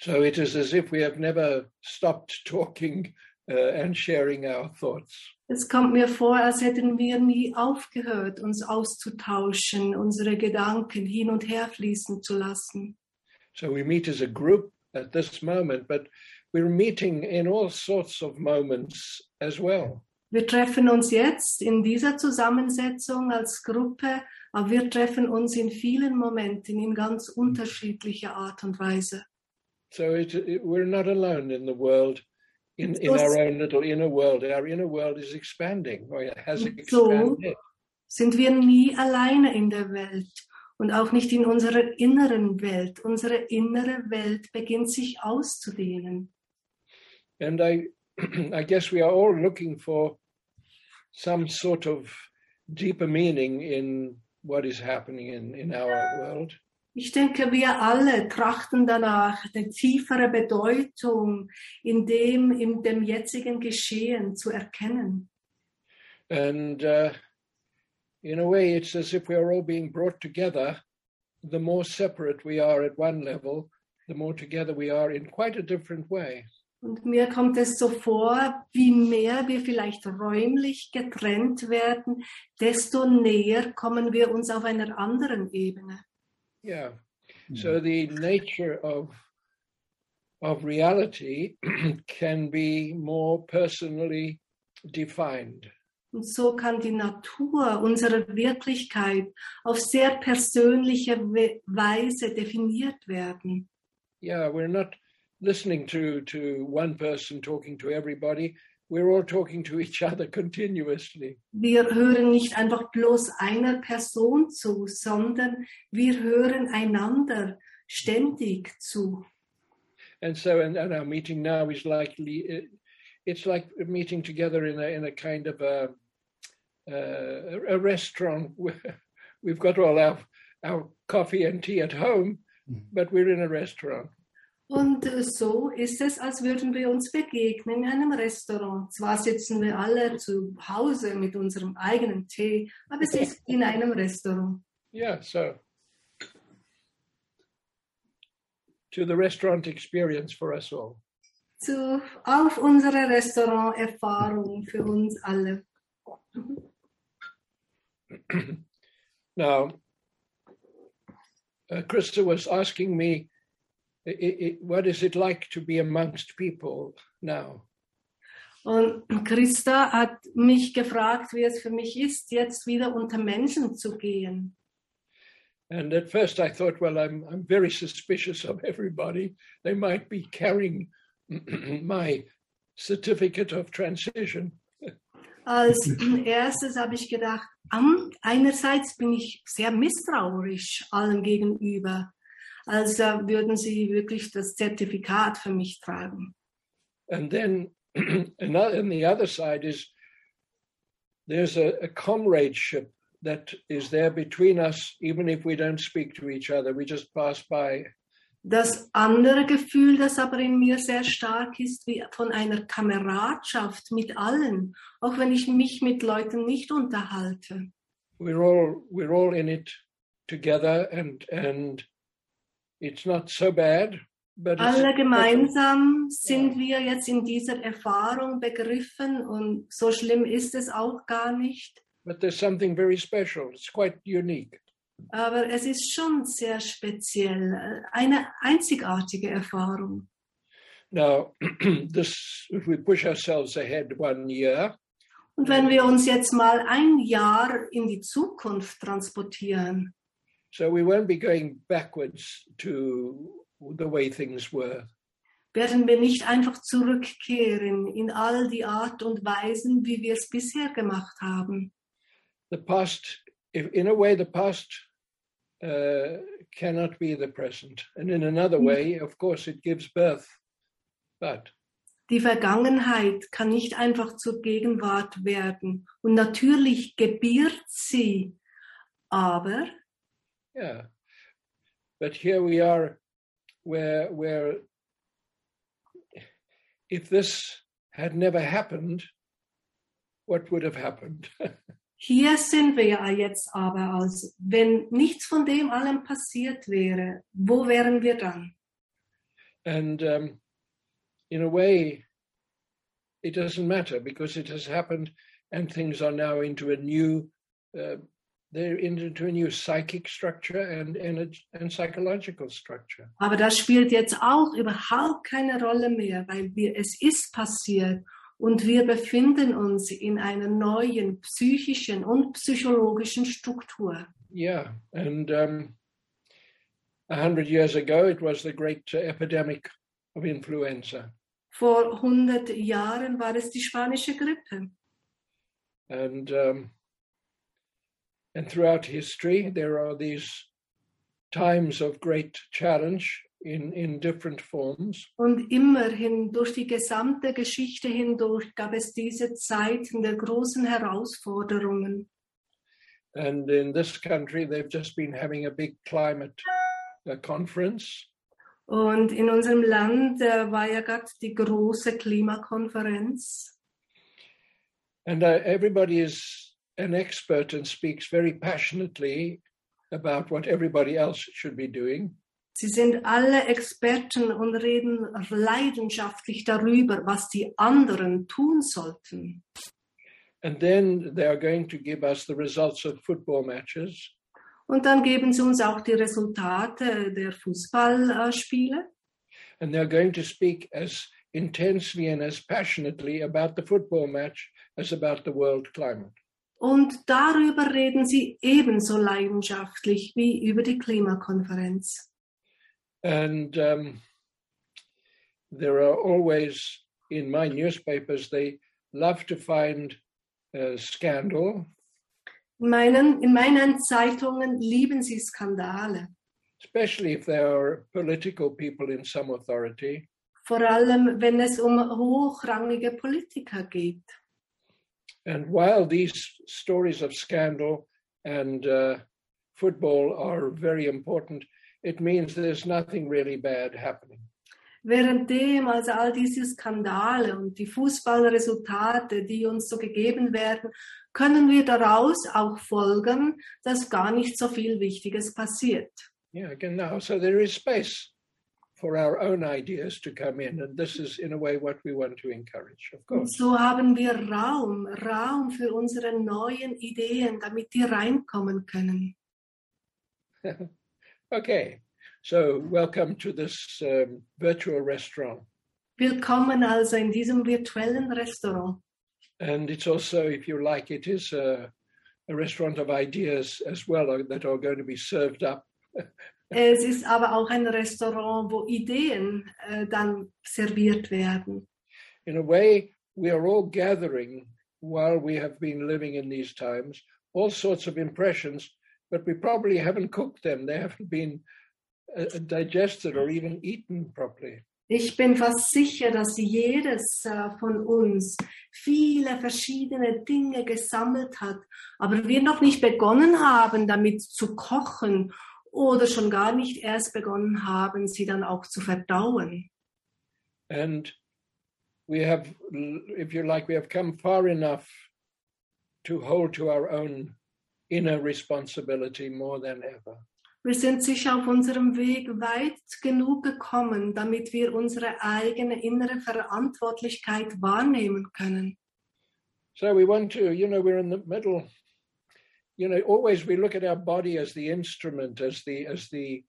So it is as if we have never stopped talking uh, and sharing our thoughts. Es kommt mir vor, als hätten wir nie aufgehört, uns auszutauschen, unsere Gedanken hin und her fließen zu lassen. So we meet as a group at this moment, but we're meeting in all sorts of moments as well. Wir treffen uns jetzt in dieser Zusammensetzung als Gruppe, aber wir treffen uns in vielen Momenten in ganz unterschiedlicher Art und Weise. So it, it, we're not alone in the world, in, in So- our own little inner world. Our inner world is expanding, or it has So expanded. sind wir nie alleine in der Welt und auch nicht in unserer inneren Welt. Unsere innere Welt beginnt sich auszudehnen. And I, I guess we are all looking for some sort of deeper meaning in what is happening in, in our world. Ich denke, wir alle trachten danach, eine tiefere Bedeutung in dem, in dem jetzigen Geschehen zu erkennen. And uh, in a way, it's as if we are all being brought together. The more separate we are at one level, the more together we are in quite a different way. Und mir kommt es so vor, wie mehr wir vielleicht räumlich getrennt werden, desto näher kommen wir uns auf einer anderen Ebene. Yeah. Hmm. So the nature of of reality can be more personally defined. Und so kann die Natur unserer Wirklichkeit auf sehr persönliche We- Weise definiert werden. Yeah, we're not listening to to one person talking to everybody. We're all talking to each other continuously. Wir hören nicht einfach bloß einer Person zu, sondern wir hören einander ständig zu. And so, and, and our meeting now is likely, it's like meeting together in a in a kind of a uh, a restaurant. Where we've got all our our coffee and tea at home, but we're in a restaurant. Und äh, so ist es, als würden wir uns begegnen in einem Restaurant. Zwar sitzen wir alle zu Hause mit unserem eigenen Tee, aber es ist in einem Restaurant. Yeah, so to the restaurant experience for us all. Zu, auf unsere Restauranterfahrung für uns alle. Now, uh, Krista was asking me, i i what is it like to be amongst people now? Und Christa hat mich gefragt, wie es für mich ist, jetzt wieder unter Menschen zu gehen. And at first I thought, well, I'm, I'm very suspicious of everybody. They might be carrying my certificate of transition. Als erstes habe ich gedacht, einerseits bin ich sehr misstrauisch allen gegenüber, als würden sie wirklich das Zertifikat für mich tragen. And then another, and the other side is there's a, a comradeship that is there between us, even if we don't speak to each other, we just pass by. Das andere Gefühl, das aber in mir sehr stark ist, wie von einer Kameradschaft mit allen, auch wenn ich mich mit Leuten nicht unterhalte. We're all we're all in it together, and and it's not so bad. But Alle gemeinsam sind wir jetzt in dieser Erfahrung begriffen und so schlimm ist es auch gar nicht. but there's something very special. It's quite unique. Aber es ist schon sehr speziell, eine einzigartige Erfahrung. Now, this if we push ourselves ahead one year, Und wenn wir uns jetzt mal ein Jahr in die Zukunft transportieren, so we won't be going backwards to the way things were. werden wir nicht einfach zurückkehren in all die Art und Weisen, wie wir es bisher gemacht haben. The past, if in a way, the past uh, cannot be the present. And in another way, of course, it gives birth. But Die Vergangenheit kann nicht einfach zur Gegenwart werden. Und natürlich gebiert sie. Aber yeah, but here we are, where where if this had never happened, what would have happened? hier sind wir ja jetzt aber, als wenn nichts von dem allem passiert wäre, wo wären wir dann? and um, in a way, it doesn't matter because it has happened, and things are now into a new. Uh, they're into a new psychic structure and and, and psychological structure. Aber das spielt jetzt auch überhaupt keine Rolle mehr, weil wir, es ist passiert und wir befinden uns in einer neuen psychischen und psychologischen Struktur. Yeah, and um, a hundred years ago, it was the great uh, epidemic of influenza, Vor 100 Jahren war es die spanische Grippe. and um, and throughout history, there are these times of great challenge in in different forms. Und immerhin durch die gesamte Geschichte hindurch gab es diese Zeiten der großen Herausforderungen. And in this country, they've just been having a big climate uh, conference, Und in unserem Land äh, war ja gerade die große Klimakonferenz. and uh, everybody is an expert and speaks very passionately about what everybody else should be doing. Sie sind alle Experten und reden leidenschaftlich darüber, was die anderen tun sollten. And then they are going to give us the results of football matches. Und dann geben sie uns auch die Resultate der Fußballspiele. And they're going to speak as intensely and as passionately about the football match as about the world climate. Und darüber reden sie ebenso leidenschaftlich wie über die Klimakonferenz. And um, there are always, in my newspapers, they love to find uh, scandal, In meinen, in meinen Zeitungen lieben sie Skandale, especially if there are political people in some authority. vor allem wenn es um hochrangige Politiker geht. And while these stories of scandal and uh, football are very important, it means there's nothing really bad happening. Währenddem also all diese Skandale und die Fußballresultate, die uns so gegeben werden, können wir daraus auch folgern, dass gar nicht so viel Wichtiges passiert. Yeah, again now, so there is space for our own ideas to come in, and this is in a way what we want to encourage, of Und course. so haben wir Raum, Raum für unsere neuen Ideen, damit die reinkommen können. Okay, so welcome to this um, virtual restaurant. Willkommen also in diesem virtuellen Restaurant. And it's also, if you like, it is a, a restaurant of ideas as well uh, that are going to be served up. Es ist aber auch ein Restaurant, wo Ideen äh, dann serviert werden. In a way, we are all gathering while we have been living in these times, all sorts of impressions, but we probably haven't cooked them. They haven't been uh, digested or even eaten properly. Ich bin fast sicher, dass jedes äh, von uns viele verschiedene Dinge gesammelt hat, aber wir noch nicht begonnen haben, damit zu kochen oder schon gar nicht erst begonnen haben, sie dann auch zu verdauen. And we have, if you like, we have come far enough to hold to our own inner responsibility more than ever. Wir sind sicher auf unserem Weg weit genug gekommen, damit wir unsere eigene innere Verantwortlichkeit wahrnehmen können. So we want to, you know, we're in the middle. You know, always we look at our body as the instrument, as the, as the,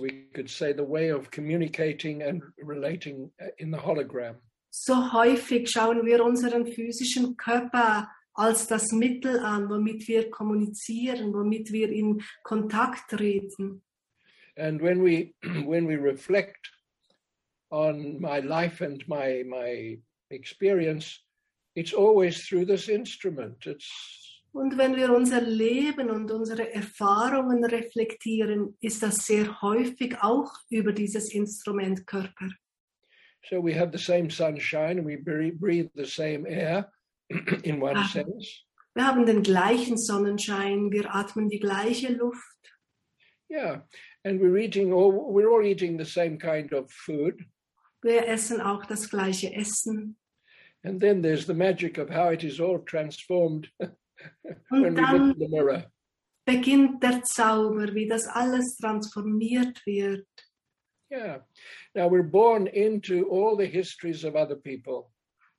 we could say, the way of communicating and relating uh, in the hologram. So häufig schauen wir unseren physischen Körper als das Mittel an, womit wir kommunizieren, womit wir in Kontakt treten. And when we, when we reflect on my life and my, my experience, it's always through this instrument. It's, Und wenn wir unser Leben und unsere Erfahrungen reflektieren, ist das sehr häufig auch über dieses Instrument Körper. So we have the same sunshine and we breathe the same air in one Ah. sense. Wir haben den gleichen Sonnenschein, wir atmen die gleiche Luft. Yeah. And we're eating all we're all eating the same kind of food. Wir essen auch das gleiche Essen. And then there's the magic of how it is all transformed Und dann beginnt der Zauber, wie das alles transformiert wird. Yeah. Now we're born into all the histories of other people.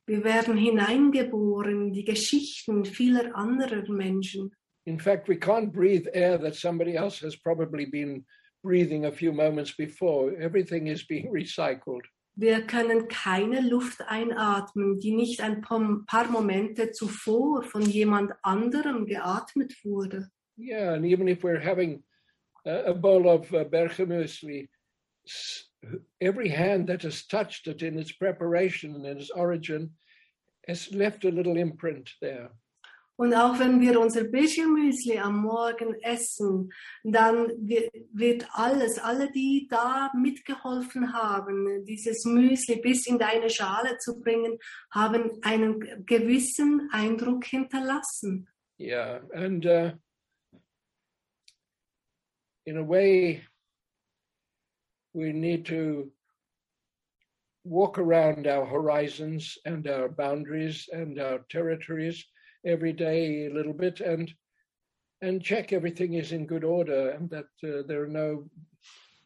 Wir werden hineingeboren in die Geschichten vieler anderer Menschen. In fact, we can't breathe air that somebody else has probably been breathing a few moments before. Everything is being recycled. Wir können keine Luft einatmen, die nicht ein paar Momente zuvor von jemand anderem geatmet wurde. Yeah, and even if we're having a, bowl of uh, bergemüsli, s- every hand that has touched it in its preparation and its origin has left a little imprint there. Und auch wenn wir unser Büchermüsli am Morgen essen, dann wi- wird alles, alle, die da mitgeholfen haben, dieses Müsli bis in deine Schale zu bringen, haben einen gewissen Eindruck hinterlassen. Yeah, and uh, in a way, we need to walk around our horizons and our boundaries and our territories every day a little bit and and check everything is in good order and that uh, there are no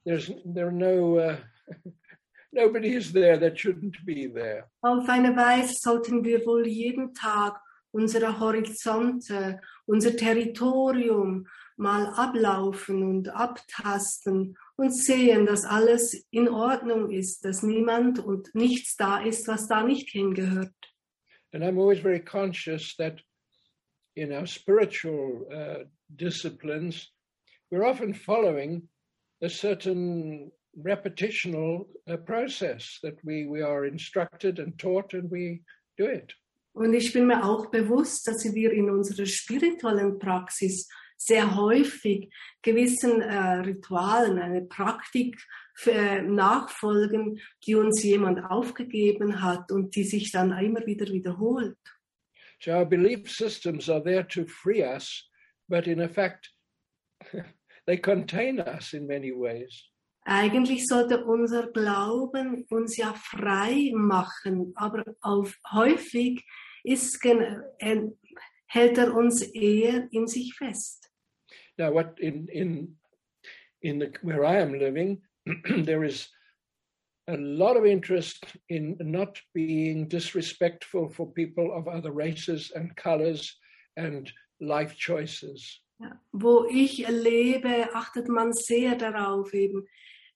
there's there are no uh, nobody is there that shouldn't be there Auf eine Weise sollten wir wohl jeden Tag unsere Horizonte, unser Territorium mal ablaufen und abtasten und sehen, dass alles in Ordnung ist, dass niemand und nichts da ist, was da nicht hingehört. And I'm always very conscious that in our spiritual uh, disciplines, we're often following a certain repetitional uh, process that we, we are instructed and taught and we do it. Und ich bin mir auch bewusst, dass wir in unserer spirituellen Praxis sehr häufig gewissen äh, Ritualen, eine Praktik äh, nachfolgen, die uns jemand aufgegeben hat und die sich dann immer wieder wiederholt. So our belief systems are there to free us, but in effect, they contain us in many ways. Eigentlich sollte unser Glauben uns ja frei machen, aber auf, häufig ist, äh, hält er uns eher in sich fest. Now, what in in in the where I am living, there is a lot of interest in not being disrespectful for people of other races and colors and life choices. Wo ich lebe, achtet man sehr darauf, eben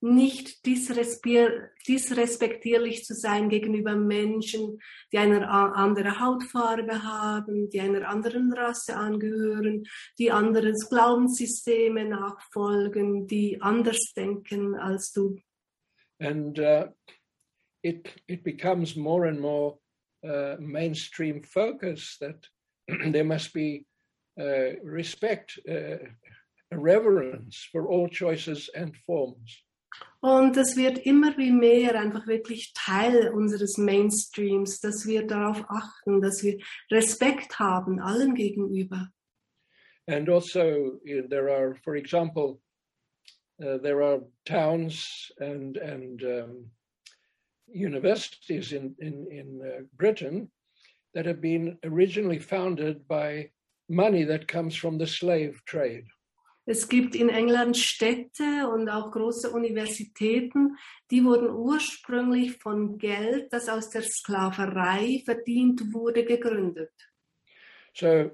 nicht disrespe- disrespektierlich zu sein gegenüber Menschen, die eine andere Hautfarbe haben, die einer anderen Rasse angehören, die anderes Glaubenssysteme nachfolgen, die anders denken als du. And uh, it it becomes more and more uh, mainstream focus that there must be uh, respect, uh, reverence for all choices and forms. Und es wird immer wie mehr einfach wirklich Teil unseres Mainstreams, dass wir darauf achten, dass wir Respekt haben allen gegenüber. And also, there are, for example, uh, there are towns and and um, universities in in in uh, Britain that have been originally founded by money that comes from the slave trade. Es gibt in England Städte und auch große Universitäten, die wurden ursprünglich von Geld, das aus der Sklaverei verdient wurde, gegründet. So,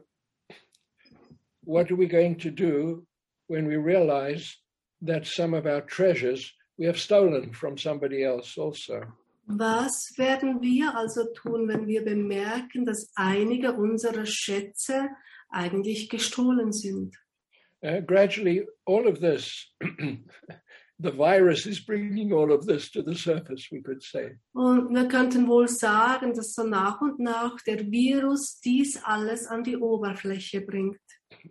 what are we going to do when we realize that some of our treasures we have stolen from somebody else also? Was werden wir also tun, wenn wir bemerken, dass einige unserer Schätze eigentlich gestohlen sind? Uh, gradually, all of this the virus is bringing all of this to the surface, we could say. Und wir könnten wohl sagen, dass so nach und nach der Virus dies alles an die Oberfläche bringt.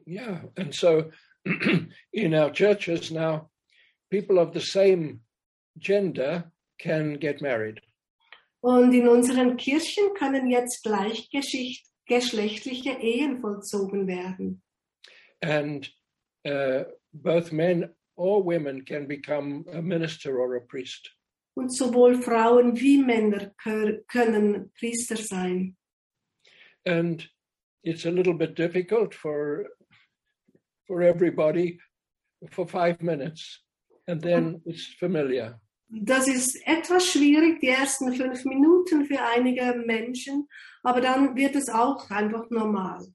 Yeah, and so in our churches now, people of the same gender can get married. Und in unseren Kirchen können jetzt gleichgeschlechtliche Ehen vollzogen werden. And uh, both men or women can become a minister or a priest. Und sowohl Frauen wie Männer kö- können Priester sein. And it's a little bit difficult for for everybody for five minutes, and then it's familiar. Das ist etwas schwierig, die ersten fünf Minuten für einige Menschen, aber dann wird es auch einfach normal.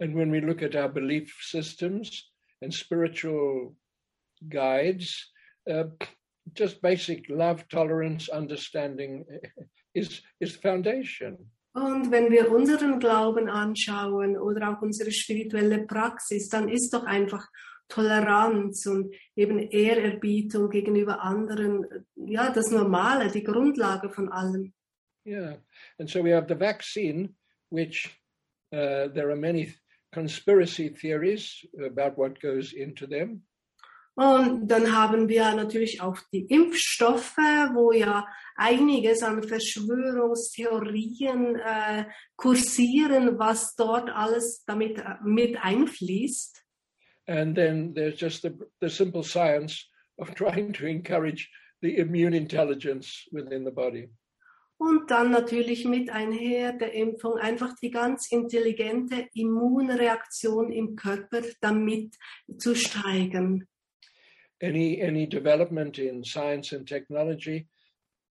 And when we look at our belief systems and spiritual guides, uh, just basic love, tolerance, understanding is is the foundation. Und wenn wir unseren Glauben anschauen oder auch unsere spirituelle Praxis, dann ist doch einfach Toleranz und eben Ehrerbietung gegenüber anderen, ja, das Normale, die Grundlage von allem. Yeah, and so we have the vaccine, which uh, there are many conspiracy theories about what goes into them. Und dann haben wir natürlich auch die Impfstoffe, wo ja einiges an Verschwörungstheorien äh, kursieren, was dort alles damit äh, mit einfließt. And then there's just the, the simple science of trying to encourage the immune intelligence within the body. Und dann natürlich mit einher der Impfung einfach die ganz intelligente Immunreaktion im Körper damit zu steigern. Any any development in science and technology,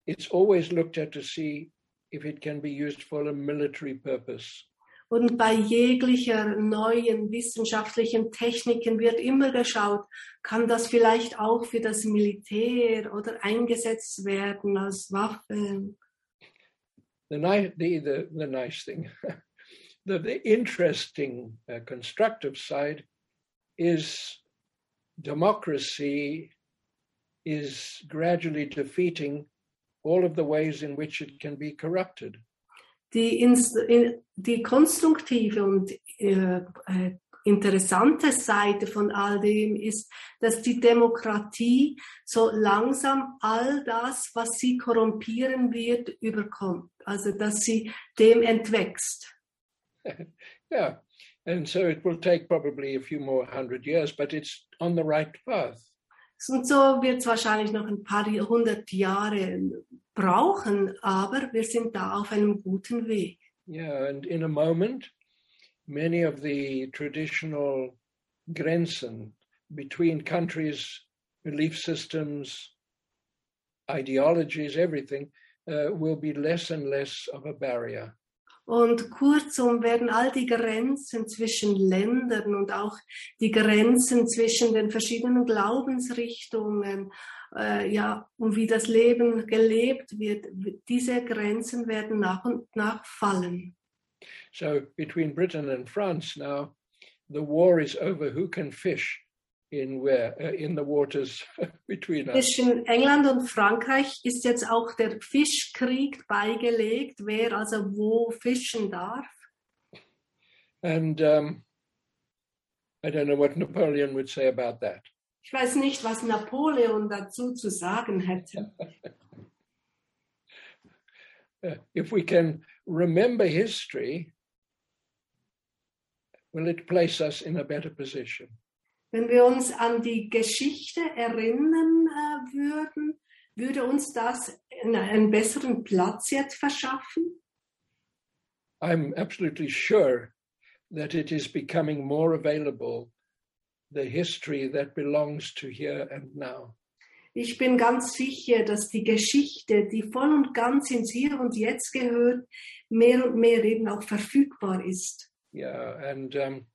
it's always looked at to see if it can be used for a military purpose. Und bei jeglicher neuen wissenschaftlichen Techniken wird immer geschaut, kann das vielleicht auch für das Militär oder eingesetzt werden als Waffe. The ni- the the, the nice thing, the, the interesting uh, constructive side is democracy is gradually defeating all of the ways in which it can be corrupted. Die, ins, in, die konstruktive und äh, äh, interessante Seite von all dem ist, dass die Demokratie so langsam all das, was sie korrumpieren wird, überkommt. Also dass sie dem entwächst. Yeah. And so it will take probably a few more hundred years, but it's on the right path. Und so wird es wahrscheinlich noch ein paar hundert Jahre brauchen, aber wir sind da auf einem guten Weg. Yeah, and in a moment, many of the traditional Grenzen between countries, belief systems, ideologies, everything, uh, will be less and less of a barrier. Und kurzum werden all die Grenzen zwischen Ländern und auch die Grenzen zwischen den verschiedenen Glaubensrichtungen, äh, ja, und wie das Leben gelebt wird, diese Grenzen werden nach und nach fallen. So between Britain and France now, the war is over who can fish in where uh, in the waters between us. Zwischen England und Frankreich ist jetzt auch der Fischkrieg beigelegt, wer also wo fischen darf. And um, I don't know what Napoleon would say about that. Ich weiß nicht, was Napoleon dazu zu sagen hätte. Uh, if we can remember history, will it place us in a better position? Wenn wir uns an die Geschichte erinnern äh, würden, würde uns das einen, besseren Platz jetzt verschaffen? I'm absolutely sure that it is becoming more available, the history that belongs to here and now. Ich bin ganz sicher, dass die Geschichte, die voll und ganz ins Hier und Jetzt gehört, mehr und mehr eben auch verfügbar ist. Yeah, and um,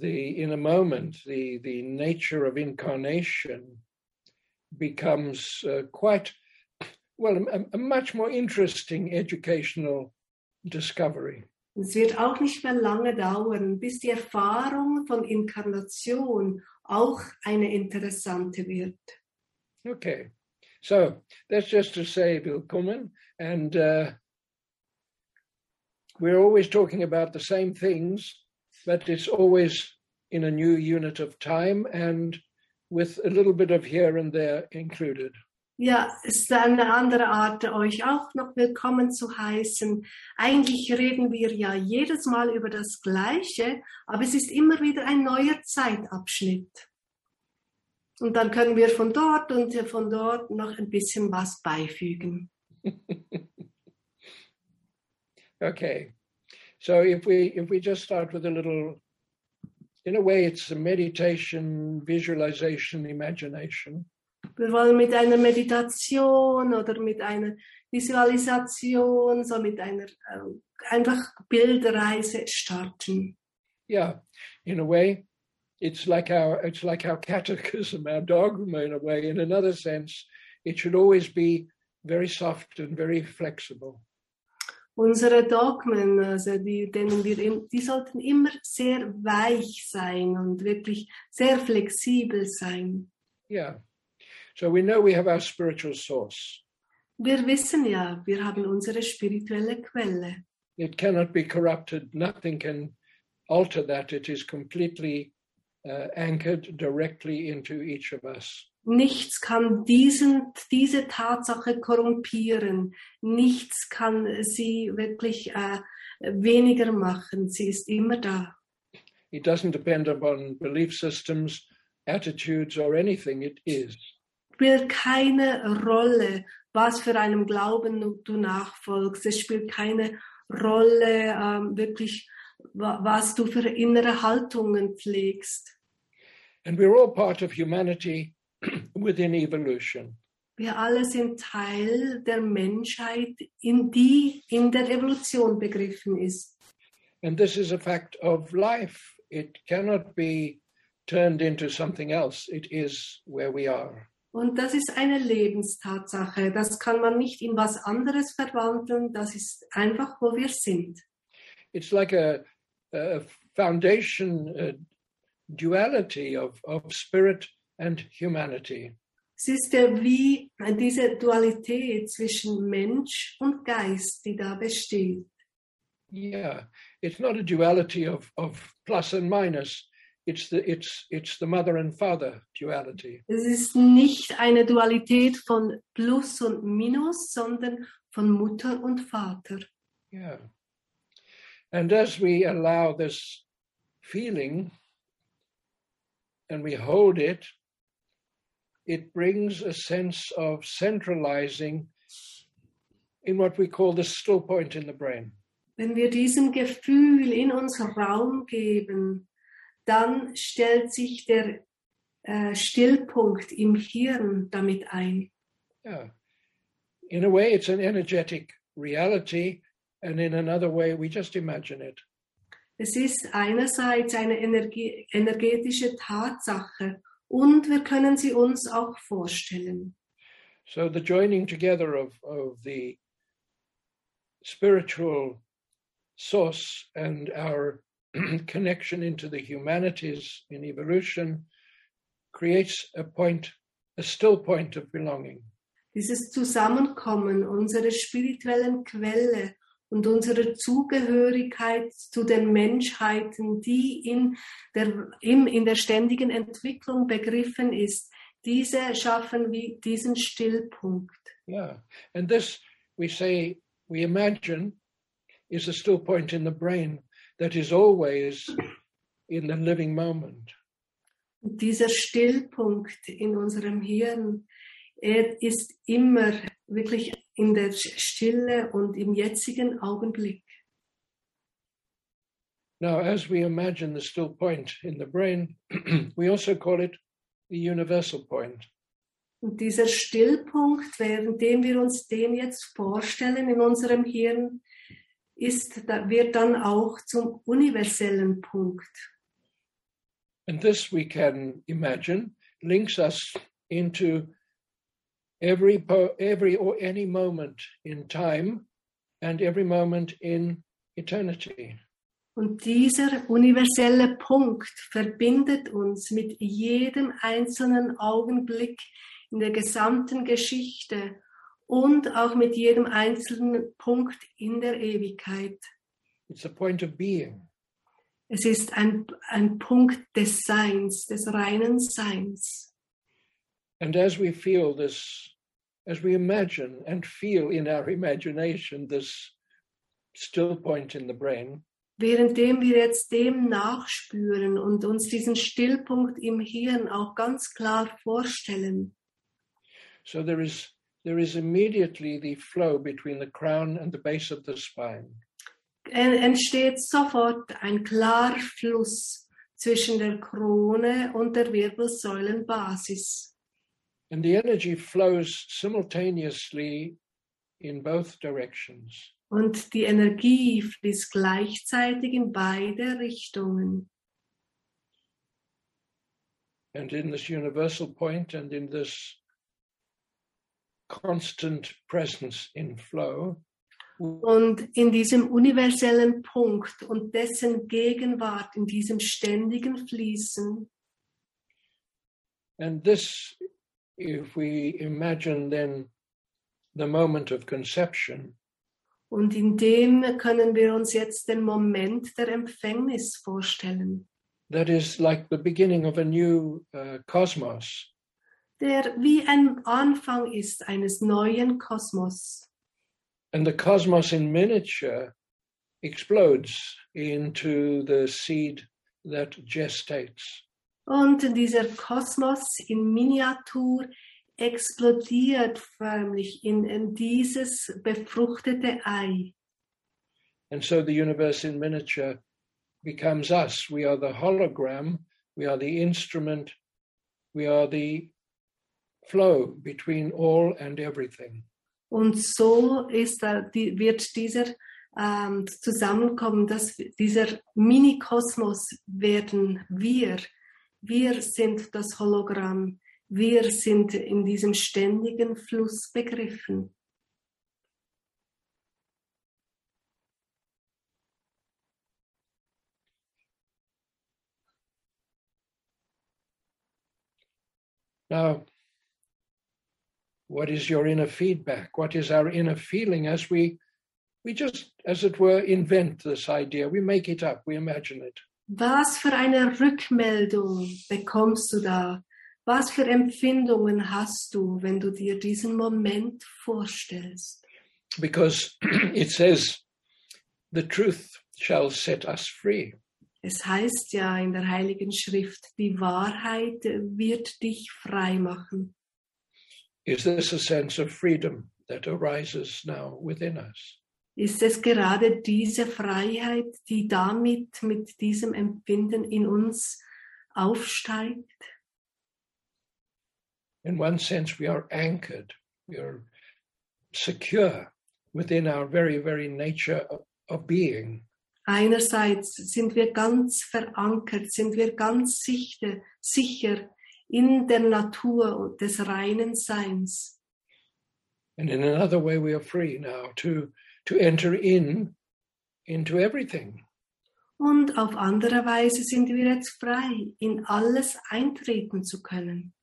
the in a moment the the nature of incarnation becomes uh, quite well a, a much more interesting educational discovery. Es wird auch nicht mehr lange dauern, bis die Erfahrung von Inkarnation auch eine interessante wird. Okay, so that's just to say willkommen, and uh, we're always talking about the same things, but it's always in a new unit of time and with a little bit of here and there included. Ja, es ist eine andere Art, euch auch noch willkommen zu heißen. Eigentlich reden wir ja jedes Mal über das Gleiche, aber es ist immer wieder ein neuer Zeitabschnitt. Und dann können wir von dort und von dort noch ein bisschen was beifügen. okay, so if we if we just start with a little, in a way, it's a meditation, visualization, imagination. Wir wollen mit einer Meditation oder mit einer Visualisation, so mit einer äh, einfach Bildreise starten. Yeah, in a way, it's like our it's like our catechism, our dogma in a way. In another sense, it should always be very soft and very flexible. Unsere Dogmen, also die, denen wir, im- die sollten immer sehr weich sein und wirklich sehr flexibel sein. Yeah. So we know we have our spiritual source. Wir wissen ja, wir haben unsere spirituelle Quelle. It cannot be corrupted. Nothing can alter that. It is completely uh, anchored directly into each of us. Nichts kann diesen, diese Tatsache korrumpieren. Nichts kann sie wirklich äh, weniger machen. Sie ist immer da. It doesn't depend upon belief systems, attitudes, or anything. It is. spielt keine Rolle, was für einem Glauben du nachfolgst. Es spielt keine Rolle ähm, wirklich, wa- was du für innere Haltungen pflegst. And we're all part of humanity within evolution. Wir alle sind Teil der Menschheit, in die in der Evolution begriffen ist. And this is a fact of life. It cannot be turned into something else. It is where we are. Und das ist eine Lebenstatsache. Das kann man nicht in was anderes verwandeln. Das ist einfach, wo wir sind. It's like a, a foundation uh, duality of, of spirit and humanity. Ist ja wie diese Dualität zwischen Mensch und Geist, die da besteht. Yeah, it's not a duality of, of plus and minus. It's the it's it's the mother and father duality. Es ist nicht eine Dualität von Plus und Minus, sondern von Mutter und Vater. Yeah. And as we allow this feeling and we hold it, it brings a sense of centralizing in what we call the still point in the brain. Wenn wir diesem Gefühl in uns Raum geben, dann stellt sich der äh, Stillpunkt im Hirn damit ein. Yeah. In a way, it's an energetic reality, and in another way, we just imagine it. Es ist einerseits eine Energie, energetische Tatsache und wir können sie uns auch vorstellen. So the joining together of, of the spiritual source and our connection into the humanities in evolution creates a point, a still point of belonging. Dieses Zusammenkommen unserer spirituellen Quelle und unsere Zugehörigkeit zu den Menschheiten, die in der, im, in der ständigen Entwicklung begriffen ist, diese schaffen wie diesen Stillpunkt. Yeah. And this, we say, we imagine, is a still point in the brain that is always in the living moment. Dieser Stillpunkt in unserem Hirn, er ist immer wirklich in der Stille und im jetzigen Augenblick. Now, as we imagine the still point in the brain, we also call it the universal point. Und dieser Stillpunkt, währenddem wir uns den jetzt vorstellen in unserem Hirn, ist, wird dann auch zum universellen Punkt. And this we can imagine links us into every po- every or any moment in time and every moment in eternity. Und dieser universelle Punkt verbindet uns mit jedem einzelnen Augenblick in der gesamten Geschichte und auch mit jedem einzelnen Punkt in der Ewigkeit. It's a point of being. Es ist ein, ein Punkt des Seins, des reinen Seins. And as we feel this, as we imagine and feel in our imagination this still point in the brain, Währenddem wir jetzt dem nachspüren und uns diesen Stillpunkt im Hirn auch ganz klar vorstellen, so there is there is immediately the flow between the crown and the base of the spine. en- entsteht sofort ein klarer Fluss zwischen der Krone und der Wirbelsäulenbasis. And the energy flows simultaneously in both directions. Und die Energie fließt gleichzeitig in beide Richtungen. And in this universal point and in this constant presence in flow, Und in diesem universellen Punkt und dessen Gegenwart, in diesem ständigen Fließen, and this, if we imagine then the moment of conception, und in dem können wir uns jetzt den Moment der Empfängnis vorstellen, that is like the beginning of a new uh, cosmos. der wie ein Anfang ist eines neuen Kosmos. And the cosmos in miniature explodes into the seed that gestates. Und dieser Kosmos in Miniatur explodiert förmlich in, in dieses befruchtete Ei. And so the universe in miniature becomes us. We are the hologram, we are the instrument, we are the flow between all and everything. Und so ist wird dieser ähm, Zusammenkommen, dass dieser Mini-Kosmos werden wir. Wir sind das Hologramm. Wir sind in diesem ständigen Fluss begriffen. Now, what is your inner feedback? What is our inner feeling as we we just, as it were, invent this idea? We make it up, we imagine it. Was für eine Rückmeldung bekommst du da? Was für Empfindungen hast du, wenn du dir diesen Moment vorstellst? Because it says, the truth shall set us free. Es heißt ja in der Heiligen Schrift, die Wahrheit wird dich frei machen. Is this a sense of freedom that arises now within us? Ist es gerade diese Freiheit, die damit mit diesem Empfinden in uns aufsteigt? In one sense, we are anchored, we are secure within our very, very nature of, being. Einerseits sind wir ganz verankert, sind wir ganz sicher, sicher in der Natur des reinen Seins. And in another way, we are free now to, to enter in into everything. Und auf andere Weise sind wir jetzt frei, in alles eintreten zu können.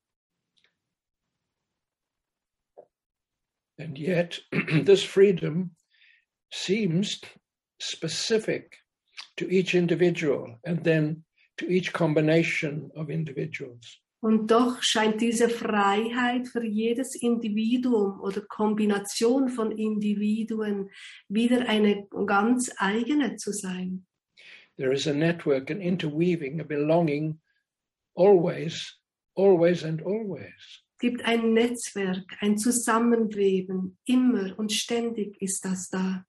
And yet, this freedom seems specific to each individual and then to each combination of individuals. Und doch scheint diese Freiheit für jedes Individuum oder Kombination von Individuen wieder eine ganz eigene zu sein. There is a network, an interweaving, a belonging always, always, and always. Es gibt ein Netzwerk, ein Zusammenweben, immer und ständig ist das da.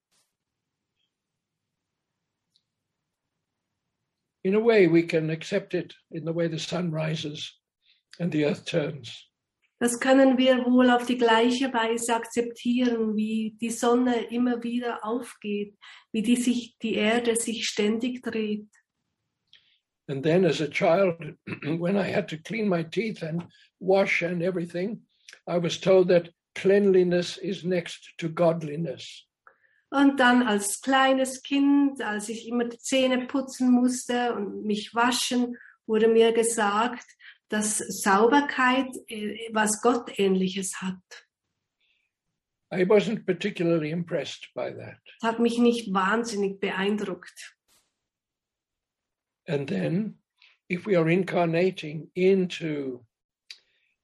In a way, we can accept it in the way the sun rises and the earth turns. Das können wir wohl auf die gleiche Weise akzeptieren, wie die Sonne immer wieder aufgeht, wie die, sich, die Erde sich ständig dreht. And then, as a child, when I had to clean my teeth and wash and everything, I was told that cleanliness is next to godliness. Und dann als kleines Kind, als ich immer die Zähne putzen musste und mich waschen, wurde mir gesagt, dass Sauberkeit äh, was Gottähnliches hat. I wasn't particularly impressed by that. Das hat mich nicht wahnsinnig beeindruckt. And then, if we are incarnating into,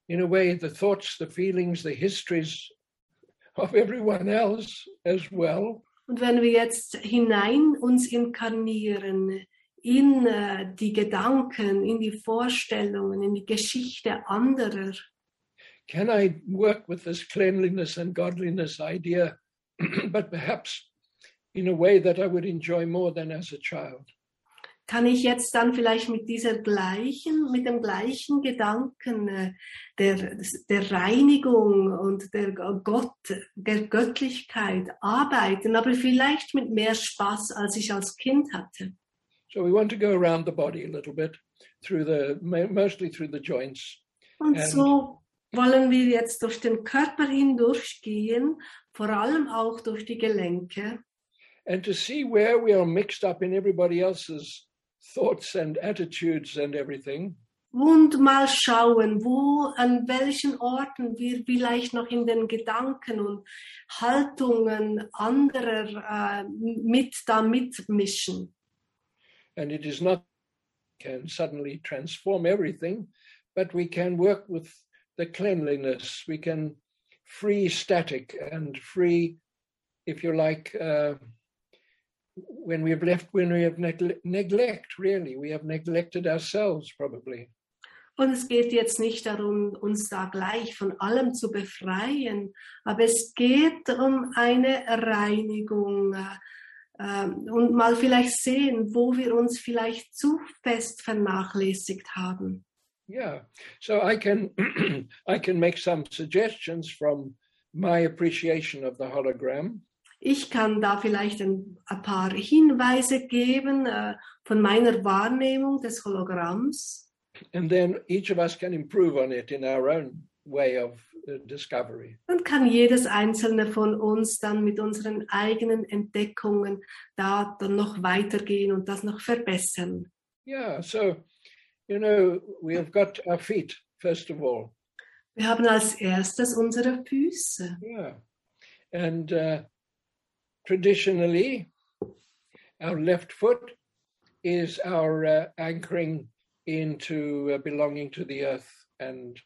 in a way, the thoughts, the feelings, the histories of everyone else as well, Und wenn wir jetzt hinein uns inkarnieren in äh, die Gedanken, in die Vorstellungen, in die Geschichte anderer, can I work with this cleanliness and godliness idea, but perhaps in a way that I would enjoy more than as a child? kann ich jetzt dann vielleicht mit dieser gleichen, mit dem gleichen Gedanken äh, der, der Reinigung und der Gott, der Göttlichkeit arbeiten, aber vielleicht mit mehr Spaß, als ich als Kind hatte. So we want to go around the body a little bit, through the mo- mostly through the joints, Und Ähm. so wollen wir jetzt durch den Körper hindurchgehen, vor allem auch durch die Gelenke and to see where we are mixed up in everybody else's thoughts and attitudes and everything, und mal schauen, wo, an welchen Orten wir vielleicht noch in den Gedanken und Haltungen anderer äh, mit da mitmischen. And it is not can suddenly transform everything, but we can work with the cleanliness. We can free static and free, if you like, uh, when we have left, when we have negle- neglect, really, we have neglected ourselves probably. Und es geht jetzt nicht darum, uns da gleich von allem zu befreien, aber es geht um eine Reinigung äh, und mal vielleicht sehen, wo wir uns vielleicht zu fest vernachlässigt haben. Yeah. So I can I can make some suggestions from my appreciation of the hologram. Ich kann da vielleicht ein, ein paar Hinweise geben äh, von meiner Wahrnehmung des Hologramms. And then each of us can improve on it in our own way of uh, discovery. Dann kann jedes einzelne von uns dann mit unseren eigenen Entdeckungen da dann noch weitergehen und das noch verbessern. Yeah. So, you know, we have got our feet, first of all. Wir haben als erstes unsere Füße. Yeah. And uh, traditionally, our left foot is our uh, anchoring into uh, belonging to the earth and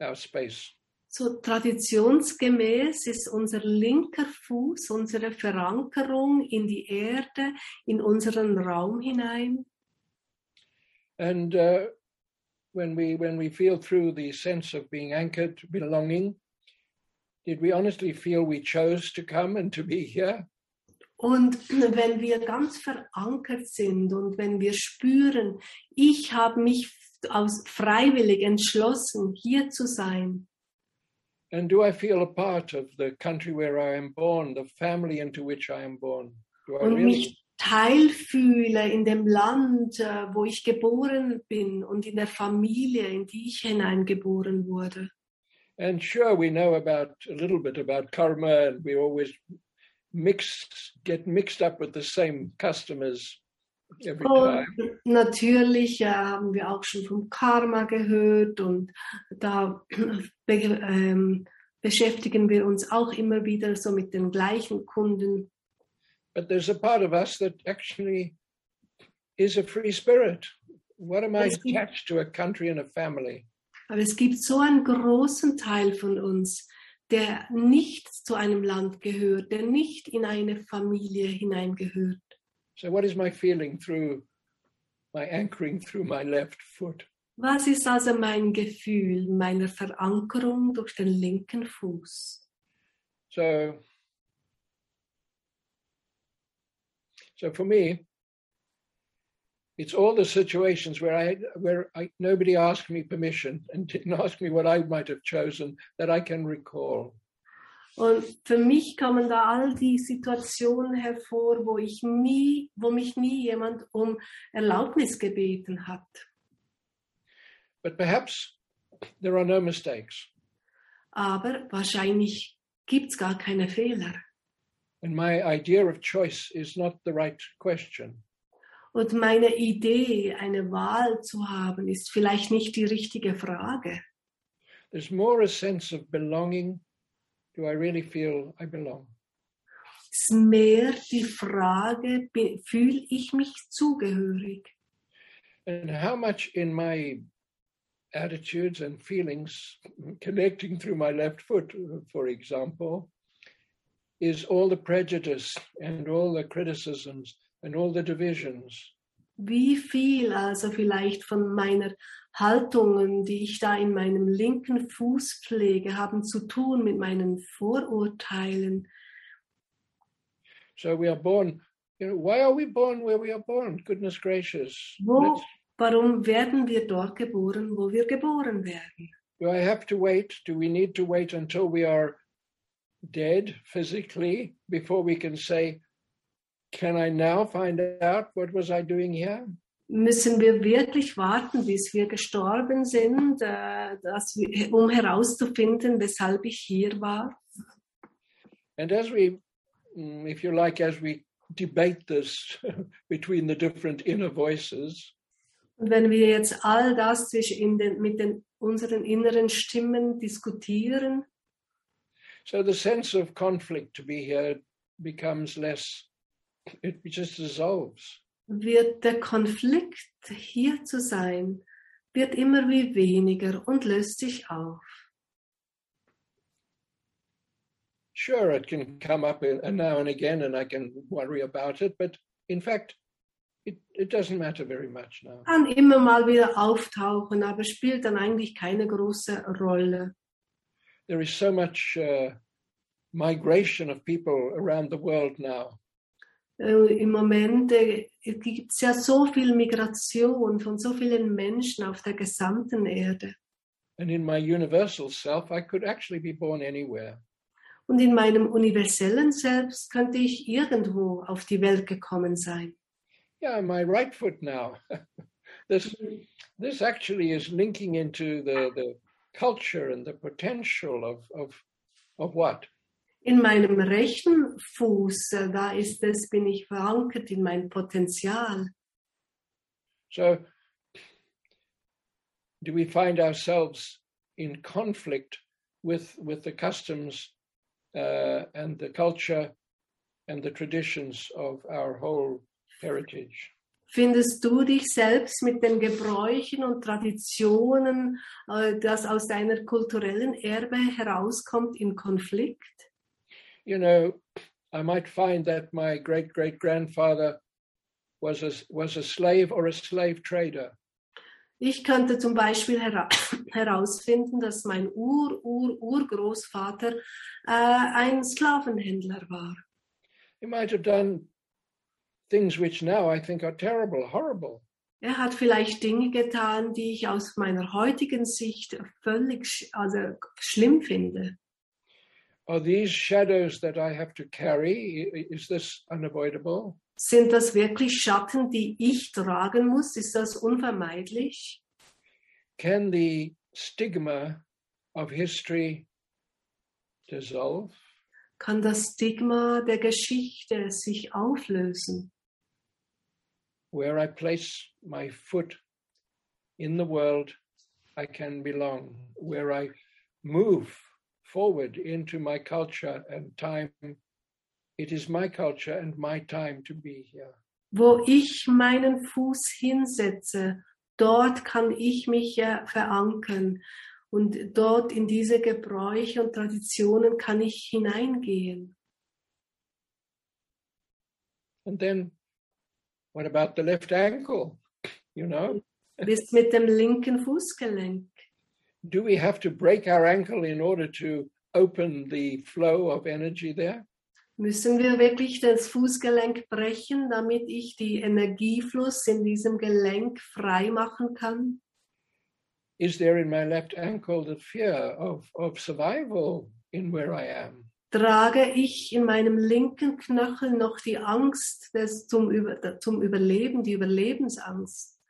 our space. So traditionsgemäß ist unser linker Fuß unsere Verankerung in die Erde, in unseren Raum hinein. And uh, when we when we feel through the sense of being anchored, belonging, did we honestly feel we chose to come and to be here? Und wenn wir ganz verankert sind und wenn wir spüren, ich habe mich aus freiwillig entschlossen, hier zu sein. And do I feel a part of the country where I am born, the family into which I am born? Do I und really? mich teilfühle in dem Land, äh, wo ich geboren bin und in der Familie, in die ich hineingeboren wurde. And sure, we know about a little bit about karma, and we always mix get mixed up with the same customers time. Und natürlich äh, haben wir auch schon vom Karma gehört und da be ähm, beschäftigen wir uns auch immer wieder so mit den gleichen Kunden. But there's a part of us that actually is a free spirit. What am I attached to a country and a family? Aber es gibt so einen großen Teil von uns, der nicht zu einem Land gehört, der nicht in eine Familie hineingehört. So, what is my feeling through my anchoring through my left foot? Was ist also mein Gefühl meiner Verankerung durch den linken Fuß? So, so for me, it's all the situations where I where I, nobody asked me permission and didn't ask me what I might have chosen that I can recall. Und für mich kommen da all die Situationen hervor, wo ich nie, wo mich nie jemand um Erlaubnis gebeten hat. But perhaps there are no mistakes. Aber wahrscheinlich gibt's gar keine Fehler. And my idea of choice is not the right question. Und meine Idee, eine Wahl zu haben, ist vielleicht nicht die richtige Frage. There's more a sense of belonging. Do I really feel I belong? Ist mehr die Frage, fühle ich mich zugehörig? And how much in my attitudes and feelings, connecting through my left foot, for example, is all the prejudice and all the criticisms and all the divisions. Wie viel also vielleicht von meiner Haltungen, die ich da in meinem linken Fuß pflege, haben zu tun mit meinen Vorurteilen. So we are born, you know, why are we born where we are born? Goodness gracious. Wo, warum werden wir dort geboren, wo wir geboren werden? Do I have to wait? Do we need to wait until we are dead physically before we can say, can I now find out what was I doing here? Müssen wir wirklich warten, bis wir gestorben sind, äh, wir, um herauszufinden, weshalb ich hier war? And as we, mm, if you like, as we debate this between the different inner voices, Und wenn wir jetzt all das zwischen den, mit den, unseren inneren Stimmen diskutieren, so the sense of conflict to be here becomes less, it just dissolves. Wird der Konflikt, hier zu sein, wird immer wie weniger und löst sich auf. Sure, it can come up and now and again and I can worry about it, but in fact, it, it doesn't matter very much now. Kann immer mal wieder auftauchen, aber spielt dann eigentlich keine große Rolle. There is so much uh, migration of people around the world now. Äh, Im Moment äh, gibt es ja so viel Migration von so vielen Menschen auf der gesamten Erde. And in my universal self, I could actually be born anywhere. Und in meinem universellen Selbst könnte ich irgendwo auf die Welt gekommen sein. Yeah, my right foot now. this this actually is linking into the, the culture and the potential of, of of what? In meinem rechten Fuß, äh, da ist es, bin ich verankert in mein Potenzial. So do we find ourselves in conflict with with the customs uh, and the culture and the traditions of our whole heritage? Findest du dich selbst mit den Gebräuchen und Traditionen, äh, das aus deiner kulturellen Erbe herauskommt, in Konflikt? You know, I might find that my great great grandfather was a, was a slave or a slave trader. Ich könnte zum Beispiel hera herausfinden, dass mein Ur-Ur-Urgroßvater äh, ein Sklavenhändler war. He might have done things which now I think are terrible, horrible. Er hat vielleicht Dinge getan, die ich aus meiner heutigen Sicht völlig also schlimm finde. Are these shadows that I have to carry? Is this unavoidable? Sind das wirklich Schatten, die ich tragen muss? Ist das unvermeidlich? Can the stigma of history dissolve? Kann das Stigma der Geschichte sich auflösen? Where I place my foot in the world, I can belong. Where I move forward into my culture and time, it is my culture and my time to be here. Wo ich meinen Fuß hinsetze, dort kann ich mich äh, verankern. Und dort in diese Gebräuche und Traditionen kann ich hineingehen. And then what about the left ankle? You know, Bist mit dem linken Fußgelenk. Do we have to break our ankle in order to open the flow of energy there? Müssen wir wirklich das Fußgelenk brechen, damit ich die Energiefluss in diesem Gelenk frei machen kann? Is there in my left ankle the fear of, of survival in where I am? Trage ich in meinem linken Knöchel noch die Angst des, zum, Über, zum Überleben, die Überlebensangst?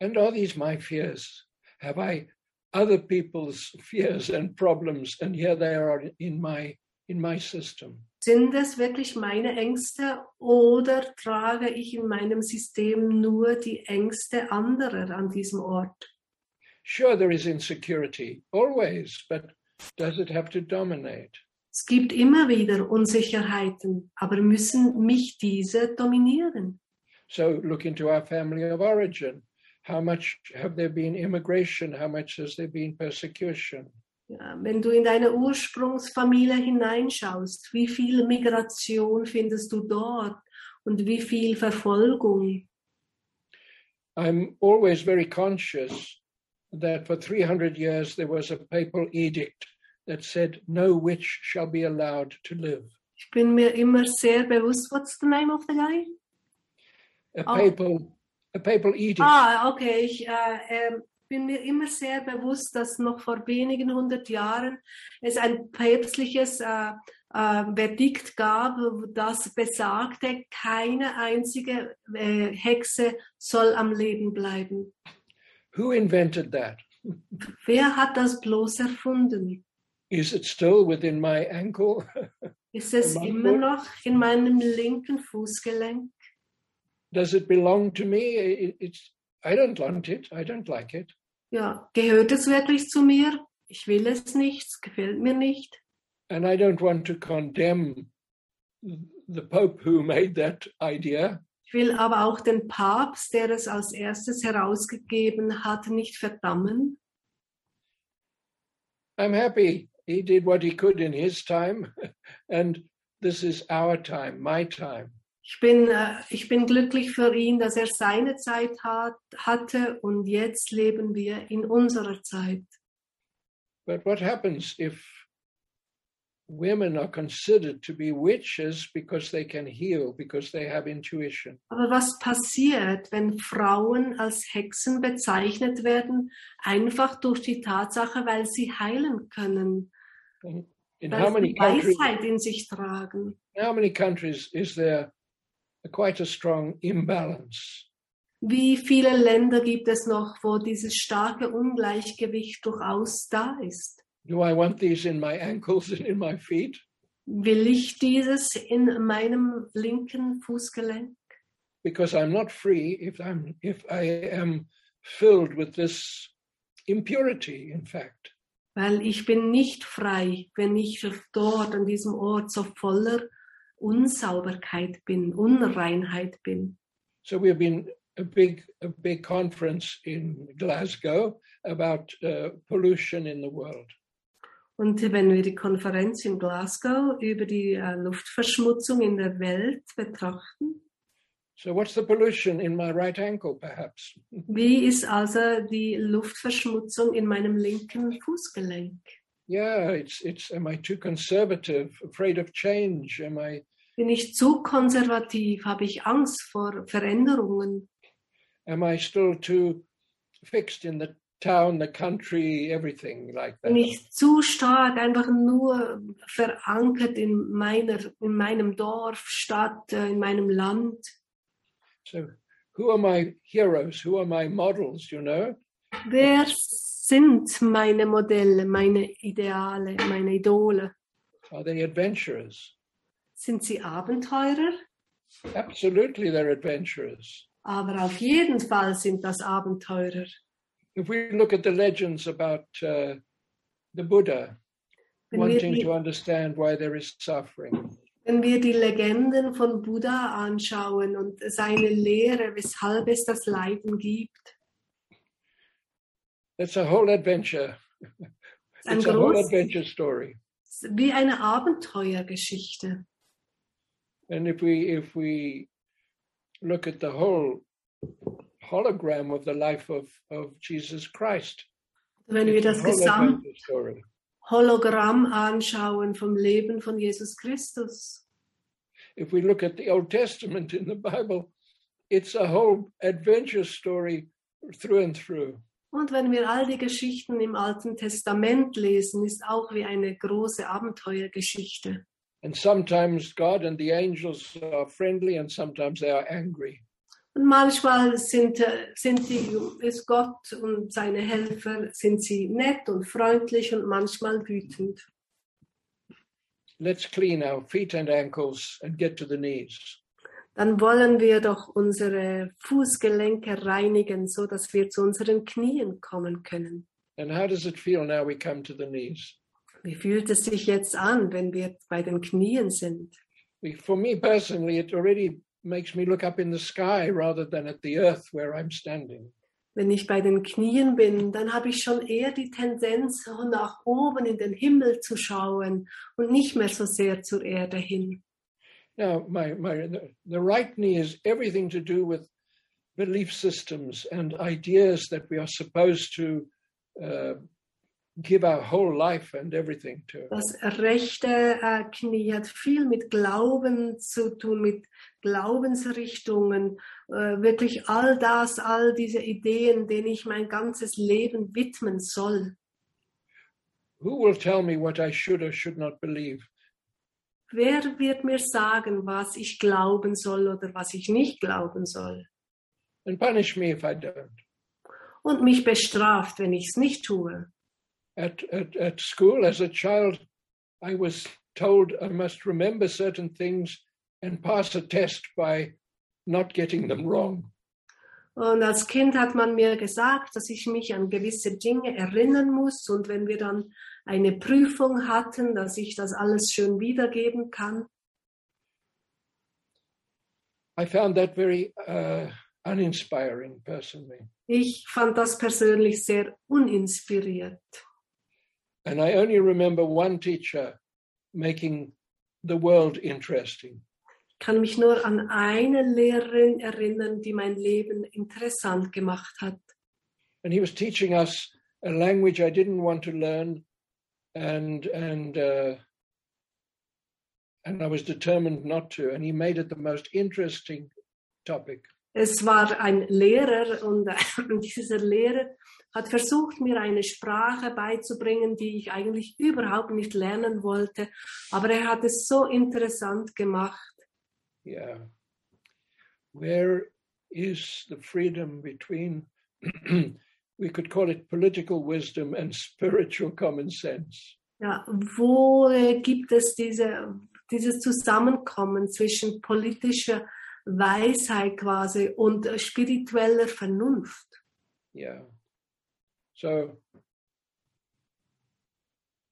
And are these my fears? Have I other people's fears and problems? And here they are in my in my system? Sind es wirklich meine Ängste oder trage ich in meinem System nur die Ängste anderer an diesem Ort? Sure, there is insecurity, always, but does it have to dominate? Es gibt immer wieder Unsicherheiten, aber müssen mich diese dominieren? So look into our family of origin. How much have there been immigration? How much has there been persecution? Ja, wenn du in deine Ursprungsfamilie hineinschaust, wie viel Migration findest du dort und wie viel Verfolgung? I'm always very conscious that for 300 years there was a papal edict that said no witch shall be allowed to live. Ich bin mir immer sehr bewusst, what's the name of the guy? A Oh. papal, papal edict. Ah, okay. Ich äh, ähm, bin mir immer sehr bewusst, dass noch vor wenigen hundert Jahren es ein päpstliches äh, äh, Verdikt gab, das besagte, keine einzige äh, Hexe soll am Leben bleiben. Who invented that? Wer hat das bloß erfunden? Is it still within my ankle? Ist es immer noch in meinem linken Fußgelenk? Does it belong to me? It- it's I don't want it. I don't like it. Ja, gehört es wirklich zu mir? Ich will es nicht, es gefällt mir nicht. And I don't want to condemn the Pope who made that idea. Ich will aber auch den Papst, der es als erstes herausgegeben hat, nicht verdammen. I'm happy he did what he could in his time, and this is our time, my time. Ich bin, äh, ich bin glücklich für ihn, dass er seine Zeit hat, hatte und jetzt leben wir in unserer Zeit. But what happens if women are considered to be witches because they can heal, because they have intuition? Aber was passiert, wenn Frauen als Hexen bezeichnet werden, einfach durch die Tatsache, weil sie heilen können, In weil how many sie countries? Weisheit in sich tragen? In how many countries is there quite a strong imbalance? Wie viele Länder gibt es noch, wo dieses starke Ungleichgewicht durchaus da ist? Do I want these in my ankles and in my feet? Will ich dieses in meinem linken Fußgelenk? Because I'm not free if I'm if I am filled with this impurity, in fact. Weil ich bin nicht frei, wenn ich dort an diesem Ort so voller Unsauberkeit bin, Unreinheit bin. So we've been a big a big conference in Glasgow about uh, pollution in the world. Und wenn wir die Konferenz in Glasgow über die äh, Luftverschmutzung in der Welt betrachten, So what's the pollution in my right ankle, perhaps? wie ist also die Luftverschmutzung in meinem linken Fußgelenk? Yeah, it's it's am I too conservative, afraid of change? Am I Bin ich zu konservativ? Habe ich Angst vor Veränderungen? am I still too fixed in the town, the country, everything like that? Bin ich zu stark einfach nur verankert in, meiner, in meinem Dorf, Stadt, äh, in meinem Land? So who are my heroes? Who are my models, you know? Wer sind meine Modelle, meine Ideale, meine Idole? Are they adventurers? Sind sie Abenteurer? Absolutely, they're adventurers. Aber auf jeden Fall sind das Abenteurer. If we look at the legends about uh, the Buddha Wenn wanting die, to understand why there is suffering, wenn wir die Legenden von Buddha anschauen und seine Lehre, weshalb es das Leiden gibt, that's a whole adventure. It's a whole adventure story. wie eine Abenteuergeschichte. And if we if we look at the whole hologram of the life of, of Jesus Christ, Wenn wir das whole Gesamt. Hologramm anschauen vom Leben von Jesus Christus. If we look at the Old Testament in the Bible, it's a whole adventure story through and through. Und wenn wir all die Geschichten im Alten Testament lesen, ist auch wie eine große Abenteuergeschichte. And sometimes God and the angels are friendly, and sometimes they are angry. Und manchmal sind, sind die, ist Gott und seine Helfer, sind sie nett und freundlich und manchmal wütend. let's clean our feet and ankles and get to the knees. Dann wollen wir doch unsere Fußgelenke reinigen, so dass wir zu unseren Knien kommen können. And how does it feel now we come to the knees? Wie fühlt es sich jetzt an, wenn wir bei den Knien sind? For me personally, it already makes me look up in the sky rather than at the earth where I'm standing. Wenn ich bei den Knien bin, dann habe ich schon eher die Tendenz, nach oben in den Himmel zu schauen und nicht mehr so sehr zur Erde hin. Now, my, my, the, the right knee is everything to do with belief systems and ideas that we are supposed to uh, give our whole life and everything to. Das rechte äh, Knie hat viel mit Glauben zu tun, mit Glaubensrichtungen, äh, wirklich all das, all diese Ideen, denen ich mein ganzes Leben widmen soll. Who will tell me what I should or should not believe? Wer wird mir sagen, was ich glauben soll oder was ich nicht glauben soll? And punish me if I don't. Und mich bestraft, wenn ich es nicht tue. At, at, at school, as a child, I was told I must remember certain things and pass a test by not getting them wrong. Und als Kind hat man mir gesagt, dass ich mich an gewisse Dinge erinnern muss und wenn wir dann eine Prüfung hatten, dass ich das alles schön wiedergeben kann. I found that very uh, uninspiring personally. Ich fand das persönlich sehr uninspiriert. And I only remember one teacher making the world interesting. Ich kann mich nur an eine Lehrerin erinnern, die mein Leben interessant gemacht hat. And he was teaching us a language I didn't want to learn, and and uh, and I was determined not to. And he made it the most interesting topic. Es war ein Lehrer und dieser Lehrer hat versucht, mir eine Sprache beizubringen, die ich eigentlich überhaupt nicht lernen wollte. Aber er hat es so interessant gemacht. Yeah. Where is the freedom between, we could call it political wisdom and spiritual common sense? Ja, wo äh, gibt es diese, dieses Zusammenkommen zwischen politischer Weisheit quasi und äh, spiritueller Vernunft? Yeah. So,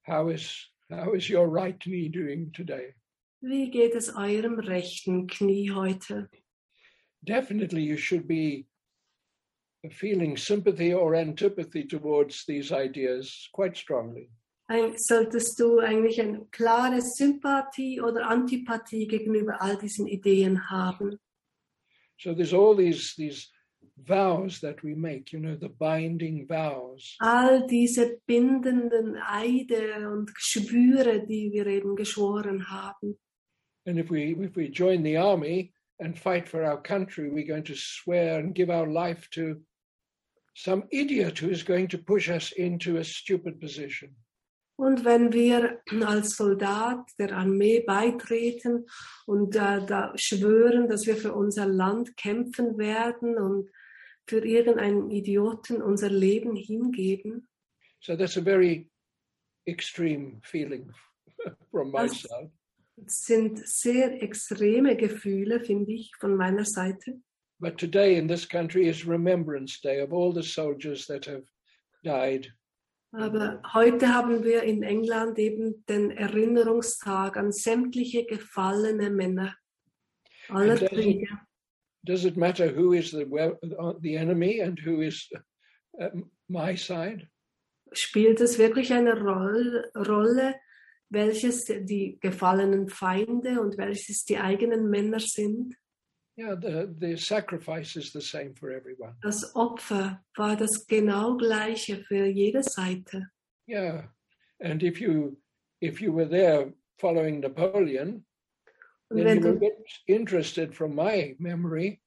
how is how is your right knee doing today? Wie geht es eurem rechten Knie heute? Definitely, you should be feeling sympathy or antipathy towards these ideas quite strongly. Solltest du eigentlich eine klare Sympathie oder Antipathie gegenüber all diesen Ideen haben? So there's all these these vows that we make, you know, the binding vows. All diese bindenden Eide und Schwüre, die wir eben geschworen haben. And if we if we join the army and fight for our country, we're going to swear and give our life to some idiot who is going to push us into a stupid position. Und wenn wir als Soldat der Armee beitreten und äh, da schwören, dass wir für unser Land kämpfen werden und für irgendeinen Idioten unser Leben hingeben, So that's a very extreme feeling from my side. sind sehr extreme Gefühle, finde ich, von meiner Seite. But today in this country is Remembrance Day of all the soldiers that have died. Aber heute haben wir in England eben den Erinnerungstag an sämtliche gefallene Männer aller Kriege. Does it matter who is the the enemy and who is uh, my side? Spielt es wirklich eine Roll, Rolle, welches die gefallenen Feinde und welches die eigenen Männer sind? Yeah, the, the sacrifice is the same for everyone. Das Opfer war das genau gleiche für jede Seite. Yeah, and if you if you were there following Napoleon, Und then you were interested, from my memory,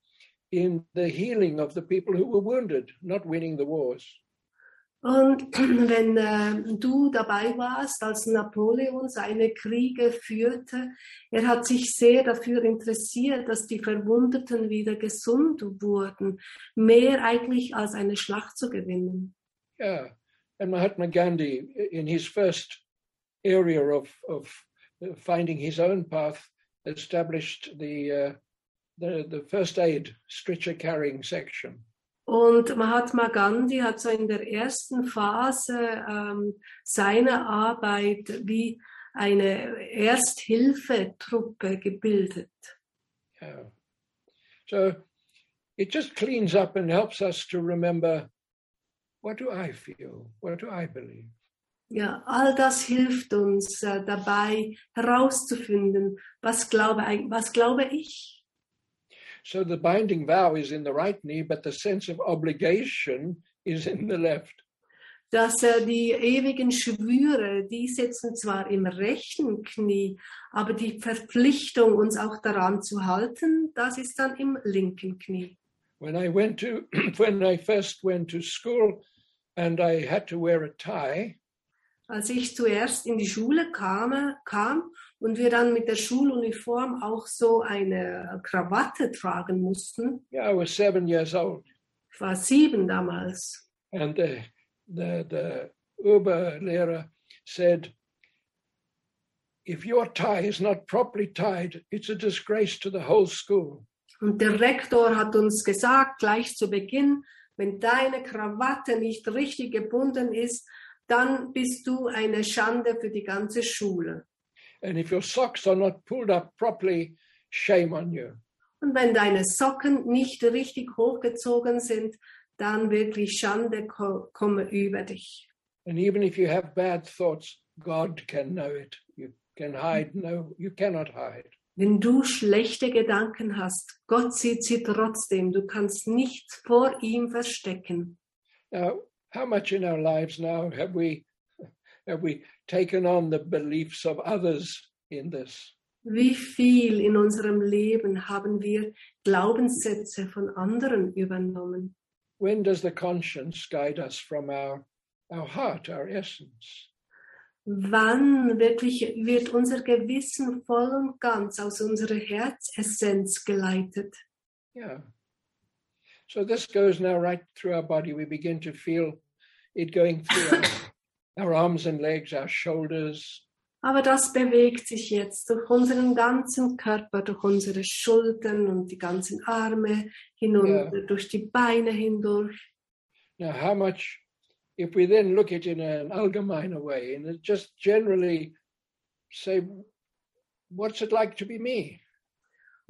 in the healing of the people who were wounded, not winning the wars. Und wenn äh, du dabei warst, als Napoleon seine Kriege führte, er hat sich sehr dafür interessiert, dass die Verwundeten wieder gesund wurden, mehr eigentlich als eine Schlacht zu gewinnen. Yeah, and Mahatma Gandhi, in his first area of of finding his own path, established the, uh, the, the first aid stretcher carrying section. Und Mahatma Gandhi hat so in der ersten Phase ähm, seiner Arbeit wie eine Ersthilfetruppe gebildet. Yeah. So it just cleans up and helps us to remember what do I feel? What do I believe? Ja, all das hilft uns äh, dabei herauszufinden, was glaube, was glaube ich. So the binding vow is in the right knee, but the sense of obligation is in the left. Dass äh, die ewigen Schwüre, die sitzen zwar im rechten Knie, aber die Verpflichtung, uns auch daran zu halten, das ist dann im linken Knie. When I went to, when I first went to school and I had to wear a tie, Als ich zuerst in die Schule kam, kam und wir dann mit der Schuluniform auch so eine Krawatte tragen mussten, yeah, I was seven years old. ich war sieben damals, And the, the, the Oberlehrer said, if your tie is not properly tied, it's a disgrace to the whole school. Und der Rektor hat uns gesagt, gleich zu Beginn, wenn deine Krawatte nicht richtig gebunden ist, dann bist du eine Schande für die ganze Schule. And if your socks are not pulled up properly, shame on you. Und wenn deine Socken nicht richtig hochgezogen sind, dann wirklich Schande ko komme über dich. And even if you have bad thoughts, God can know it. You can hide. No, you cannot hide. Wenn du schlechte Gedanken hast, Gott sieht sie trotzdem. Du kannst nichts vor ihm verstecken. Now, how much in our lives now have we have we taken on the beliefs of others in this? Wie viel in unserem Leben haben wir Glaubenssätze von anderen übernommen? When does the conscience guide us from our our heart, our essence? Wann wirklich wird unser Gewissen voll und ganz aus unserer Herzessenz geleitet? Yeah. So this goes now right through our body. We begin to feel it going through our, arms and legs, our shoulders, Aber das bewegt sich jetzt durch unseren ganzen Körper, durch unsere Schultern und die ganzen Arme hinunter, durch die Beine hindurch. Now, how much, if we then look at it in an allgemeiner way and just generally say, what's it like to be me?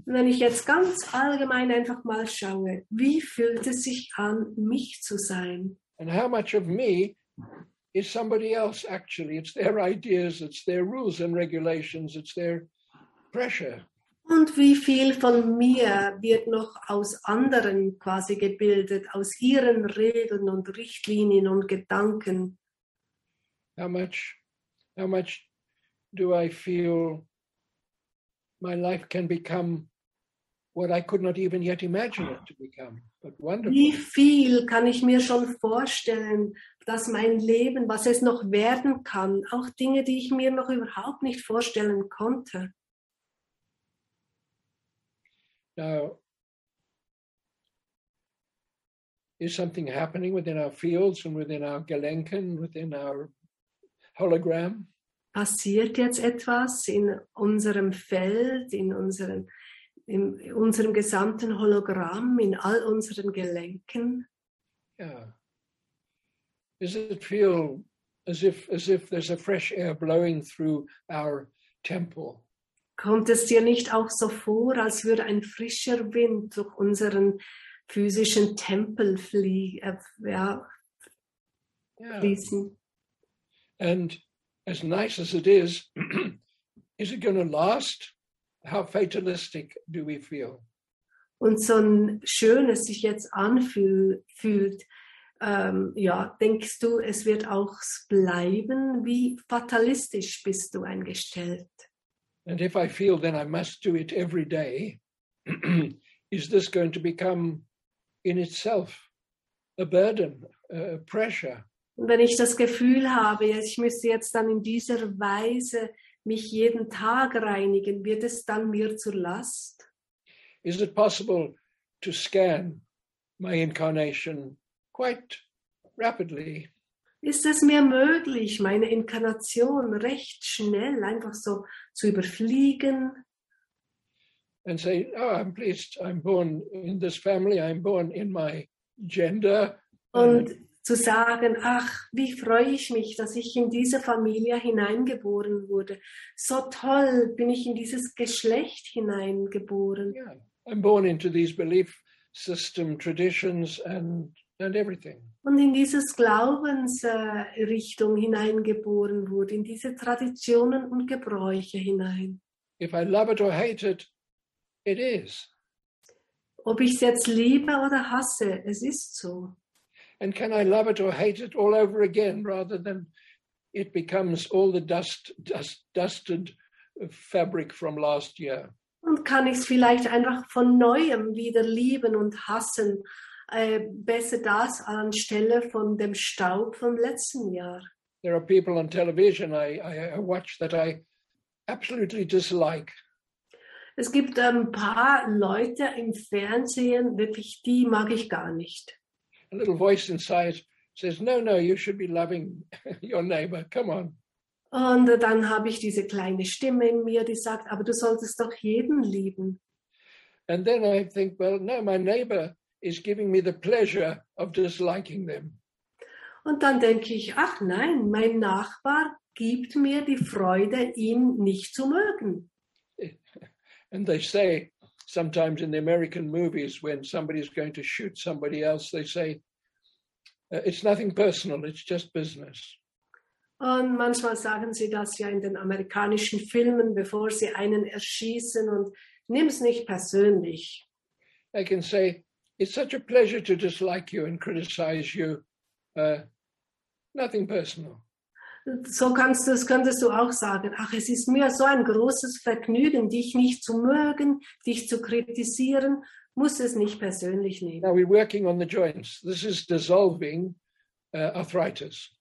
Und wenn ich jetzt ganz allgemein einfach mal schaue, wie fühlt es sich an, mich zu sein? And how much of me is somebody else actually? It's their ideas, it's their rules and regulations, it's their pressure. Und wie viel von mir wird noch aus anderen quasi gebildet, aus ihren Regeln und Richtlinien und Gedanken? How much, how much do I feel my life can become what I could not even yet imagine it to become? But wonderful. Wie viel kann ich mir schon vorstellen, dass mein Leben, was es noch werden kann, auch Dinge, die ich mir noch überhaupt nicht vorstellen konnte. Now, is something happening within our fields and within our Gelenken, within our hologram? Passiert jetzt etwas in unserem Feld, in unserem, in unserem gesamten Hologramm, in all unseren Gelenken? Yeah. Does it feel as if as if there's a fresh air blowing through our temple? Kommt es dir nicht auch so vor, als würde ein frischer Wind durch unseren physischen Tempel flie äh, ja, Yeah. fließen? And as nice as it is, is it going to last? How fatalistic do we feel? Und so ein schönes sich jetzt anfühlt, fühlt, ähm, ja, denkst du, es wird auch bleiben? Wie fatalistisch bist du eingestellt? And if I feel then I must do it every day, is this going to become in itself a burden, a pressure? Und wenn ich das Gefühl habe, ich müsste jetzt dann in dieser Weise mich jeden Tag reinigen, wird es dann mir zur Last? Is it possible to scan my incarnation quite rapidly? ist es mir möglich, meine Inkarnation recht schnell einfach so zu überfliegen and say, "Oh, I'm pleased. I'm born in this family. I'm born in my gender." und zu sagen, ach, wie freue ich mich, dass ich in diese Familie hineingeboren wurde. So toll bin ich in dieses Geschlecht hineingeboren. Yeah, I'm born into these belief system traditions and and everything. Und in dieses Glaubensrichtung äh, hineingeboren wurde, in diese Traditionen und Gebräuche hinein. If I love it or hate it, it is. Ob ich es jetzt liebe oder hasse, es ist so. And can I love it or hate it all over again rather than it becomes all the dust, dust dusted fabric from last year? Und kann ich es vielleicht einfach von neuem wieder lieben und hassen, äh, besser das anstelle von dem Staub vom letzten Jahr. There are people on television I, I, I watch that I absolutely dislike. Es gibt ein paar Leute im Fernsehen, wirklich, die mag ich gar nicht. A little voice inside says, No, no, you should be loving your neighbor. Come on. Und dann habe ich diese kleine Stimme in mir, die sagt, aber du solltest doch jeden lieben. And then I think, well, no, my neighbor is giving me the pleasure of disliking them. Und dann denke ich, ach nein, mein Nachbar gibt mir die Freude, ihn nicht zu mögen. And they say sometimes in the American movies, when somebody's going to shoot somebody else, they say, uh, it's nothing personal, it's just business. Und manchmal sagen sie das ja in den amerikanischen Filmen, bevor sie einen erschießen und nimm es nicht persönlich. I can say, it's such a pleasure to dislike you and criticize you. Uh, nothing personal. So kannst du, das könntest du auch sagen. Ach, es ist mir so ein großes Vergnügen, dich nicht zu mögen, dich zu kritisieren, muss es nicht persönlich nehmen. Now we're working on the joints. This is dissolving uh, arthritis.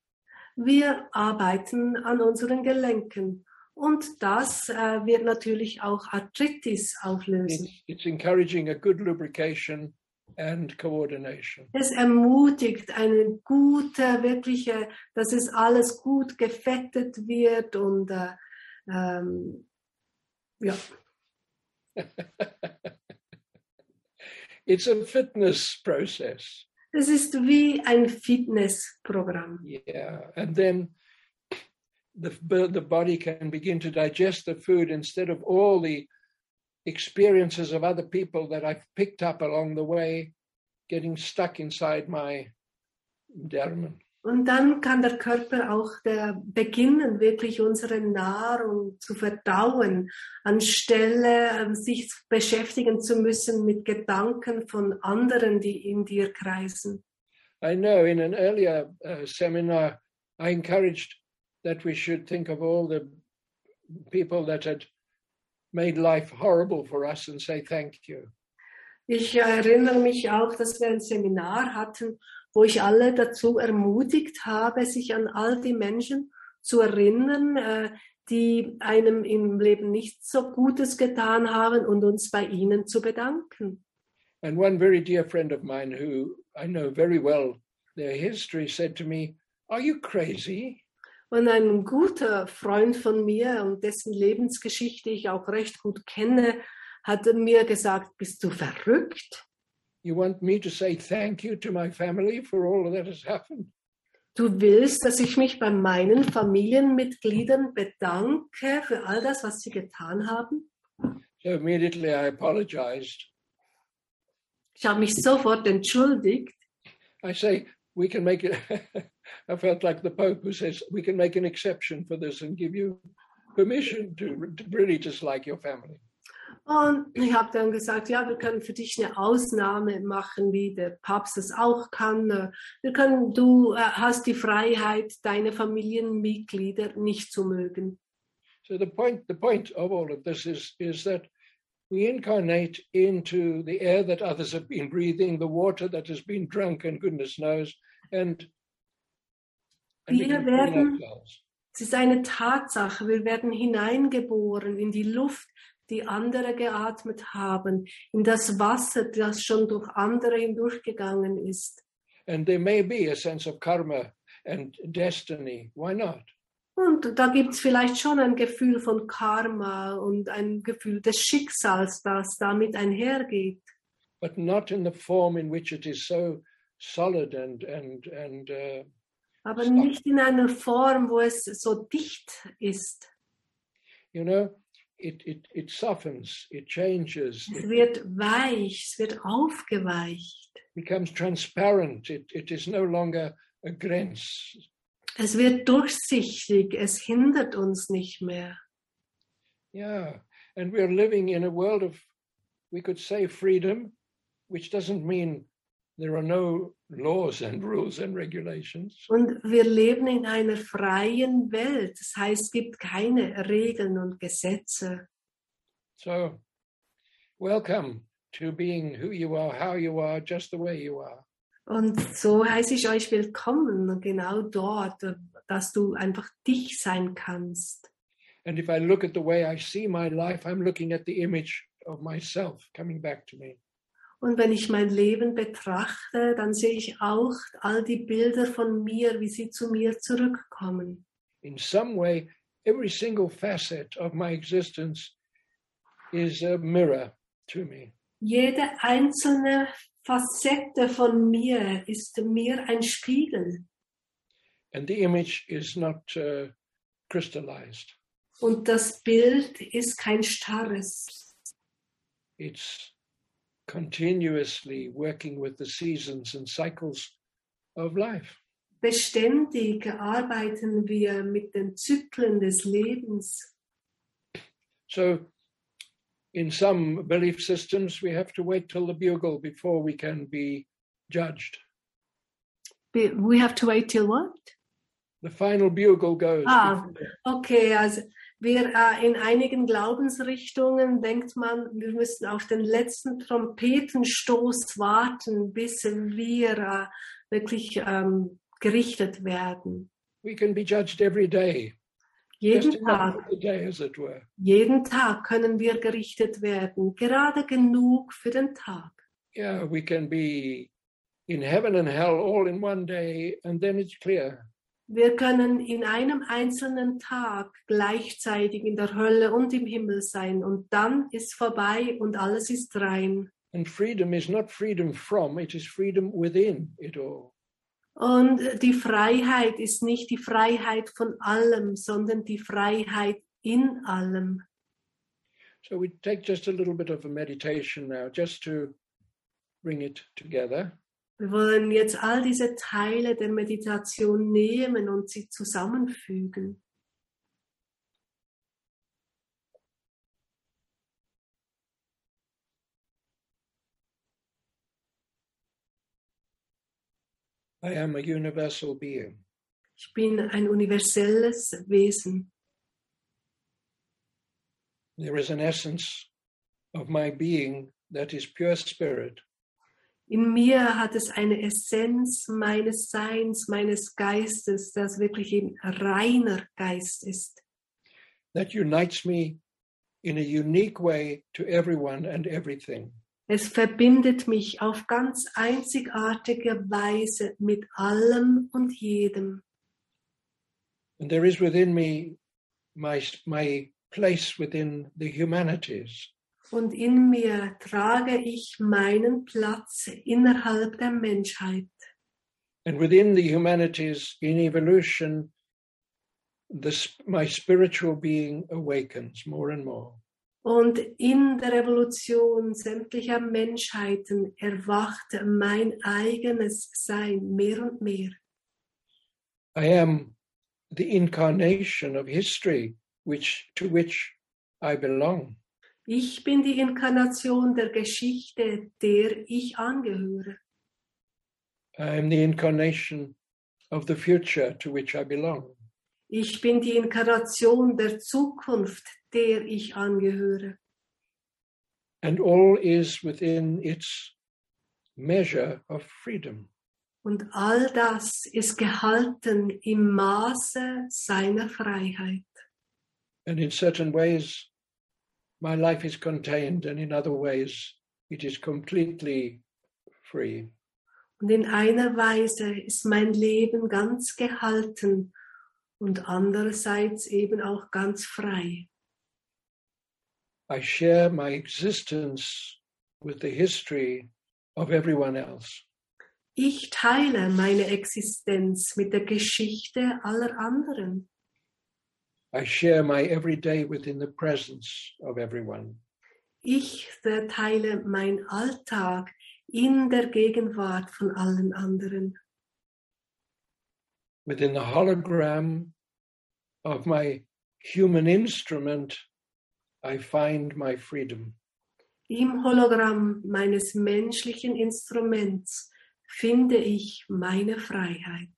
Wir arbeiten an unseren Gelenken und das äh, wird natürlich auch Arthritis auflösen. It's, it's encouraging a good lubrication and coordination. Es ermutigt eine gute, wirkliche, dass es alles gut gefettet wird und äh, ähm, ja, It's a fitness process. es ist wie ein Fitnessprogramm. Yeah. And then the, the body can begin to digest the food instead of all the experiences of other people that I've picked up along the way getting stuck inside my dermen. Und dann kann der Körper auch der, beginnen, wirklich unsere Nahrung zu verdauen, anstelle ähm, sich beschäftigen zu müssen mit Gedanken von anderen, die in dir kreisen. I know in an earlier uh, seminar, I encouraged that we should think of all the people that had made life horrible for us and say thank you. Ich erinnere mich auch, dass wir ein Seminar hatten, wo ich alle dazu ermutigt habe, sich an all die Menschen zu erinnern, äh, die einem im Leben nicht so Gutes getan haben und uns bei ihnen zu bedanken. And one very dear friend of mine who I know very well their history said to me, Are you crazy? Und ein guter Freund von mir und dessen Lebensgeschichte ich auch recht gut kenne, hat mir gesagt, bist du verrückt? You want me to say thank you to my family for all that has happened? Du willst, dass ich mich bei meinen Familienmitgliedern bedanke für all das, was sie getan haben? So immediately I apologized. Ich habe mich sofort entschuldigt. I say, we can make it. I felt like the Pope who says, we can make an exception for this and give you permission to, to really dislike your family. Und ich habe dann gesagt, ja, wir können für dich eine Ausnahme machen, wie der Papst es auch kann. Wir können, du äh, hast die Freiheit, deine Familienmitglieder nicht zu mögen. So the point, the point of all of this is, is that we incarnate into the air that others have been breathing, the water that has been drunk, and goodness knows, and, and we Wir can clean werden-. Es ist eine Tatsache, wir werden hineingeboren in die Luft, die andere geatmet haben, in das Wasser, das schon durch andere hindurchgegangen ist. And there may be a sense of karma and destiny. Why not? Und da gibt es vielleicht schon ein Gefühl von Karma und ein Gefühl des Schicksals, das damit einhergeht. But not in the form in which it is so solid and and and uh, Aber nicht in einer Form, wo es so dicht ist. you know it it it softens, it changes, Es it wird weich, es wird aufgeweicht. becomes transparent. It it is no longer a grenze. Es wird durchsichtig, es hindert uns nicht mehr. Yeah, and we're living in a world of, we could say, freedom, which doesn't mean there are no laws and rules and regulations. Und wir leben in einer freien Welt. Das heißt, es gibt keine Regeln und Gesetze. So, welcome to being who you are, how you are, just the way you are. Und so heiße ich euch willkommen, genau dort, dass du einfach dich sein kannst. And if I look at the way I see my life, I'm looking at the image of myself coming back to me. Und wenn ich mein Leben betrachte, dann sehe ich auch all die Bilder von mir, wie sie zu mir zurückkommen. In some way, every single facet of my existence is a mirror to me. Jede einzelne Facette von mir ist mir ein Spiegel. And the image is not uh, crystallized. Und das Bild ist kein starres. It's continuously working with the seasons and cycles of life. Beständig arbeiten wir mit den Zyklen des Lebens. So, in some belief systems, we have to wait till the bugle before we can be judged. We have to wait till what? The final bugle goes. Ah. Okay, also wir äh, in einigen Glaubensrichtungen denkt man, wir müssen auf den letzten Trompetenstoß warten, bis wir äh, wirklich ähm, gerichtet werden. We can be judged every day, Jeden Tag, jeden Tag können wir gerichtet werden, gerade genug für den Tag. Yeah, we can be in heaven and hell all in one day, and then it's clear. Wir können in einem einzelnen Tag gleichzeitig in der Hölle und im Himmel sein und dann ist vorbei und alles ist rein. And freedom is not freedom from, it is freedom within it all. Und die Freiheit ist nicht die Freiheit von allem, sondern die Freiheit in allem. So we take just a little bit of a meditation now, just to bring it together. Wir wollen jetzt all diese Teile der Meditation nehmen und sie zusammenfügen. I am a universal being. Ich bin ein universelles Wesen. There is an essence of my being that is pure spirit. In mir hat es eine Essenz meines Seins, meines Geistes, das wirklich ein reiner Geist ist. that unites me in a unique way to everyone and everything. Es verbindet mich auf ganz einzigartige Weise mit allem und jedem. And there is within me my, my place within the humanities. Und in mir trage ich meinen Platz innerhalb der Menschheit. And within the humanities, in evolution, the, sp- my spiritual being awakens more and more. Und in der Revolution sämtlicher Menschheiten erwacht mein eigenes Sein mehr und mehr. I am the incarnation of history which, to which I belong. Ich bin die Inkarnation der Geschichte, der ich angehöre. I am the incarnation of the future to which I belong. Ich bin die Inkarnation der Zukunft, der ich angehöre. And all is within its measure of freedom. Und all das ist gehalten im Maße seiner Freiheit. And in certain ways, my life is contained, and in other ways, it is completely free. Und in einer Weise ist mein Leben ganz gehalten und andererseits eben auch ganz frei. I share my existence with the history of everyone else. Ich teile meine Existenz mit der Geschichte aller anderen. I share my everyday within the presence of everyone. Ich teile mein Alltag in der Gegenwart von allen anderen. Within the hologram of my human instrument, I find my freedom. Im Hologramm meines menschlichen Instruments finde ich meine Freiheit.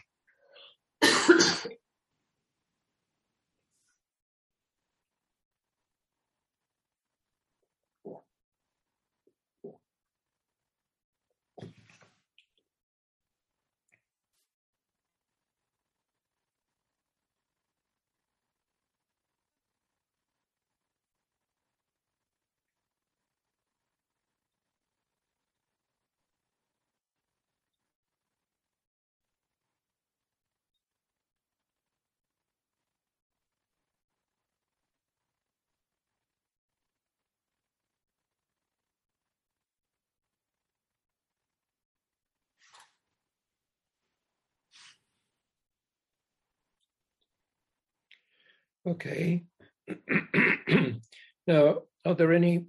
Okay. now, are there any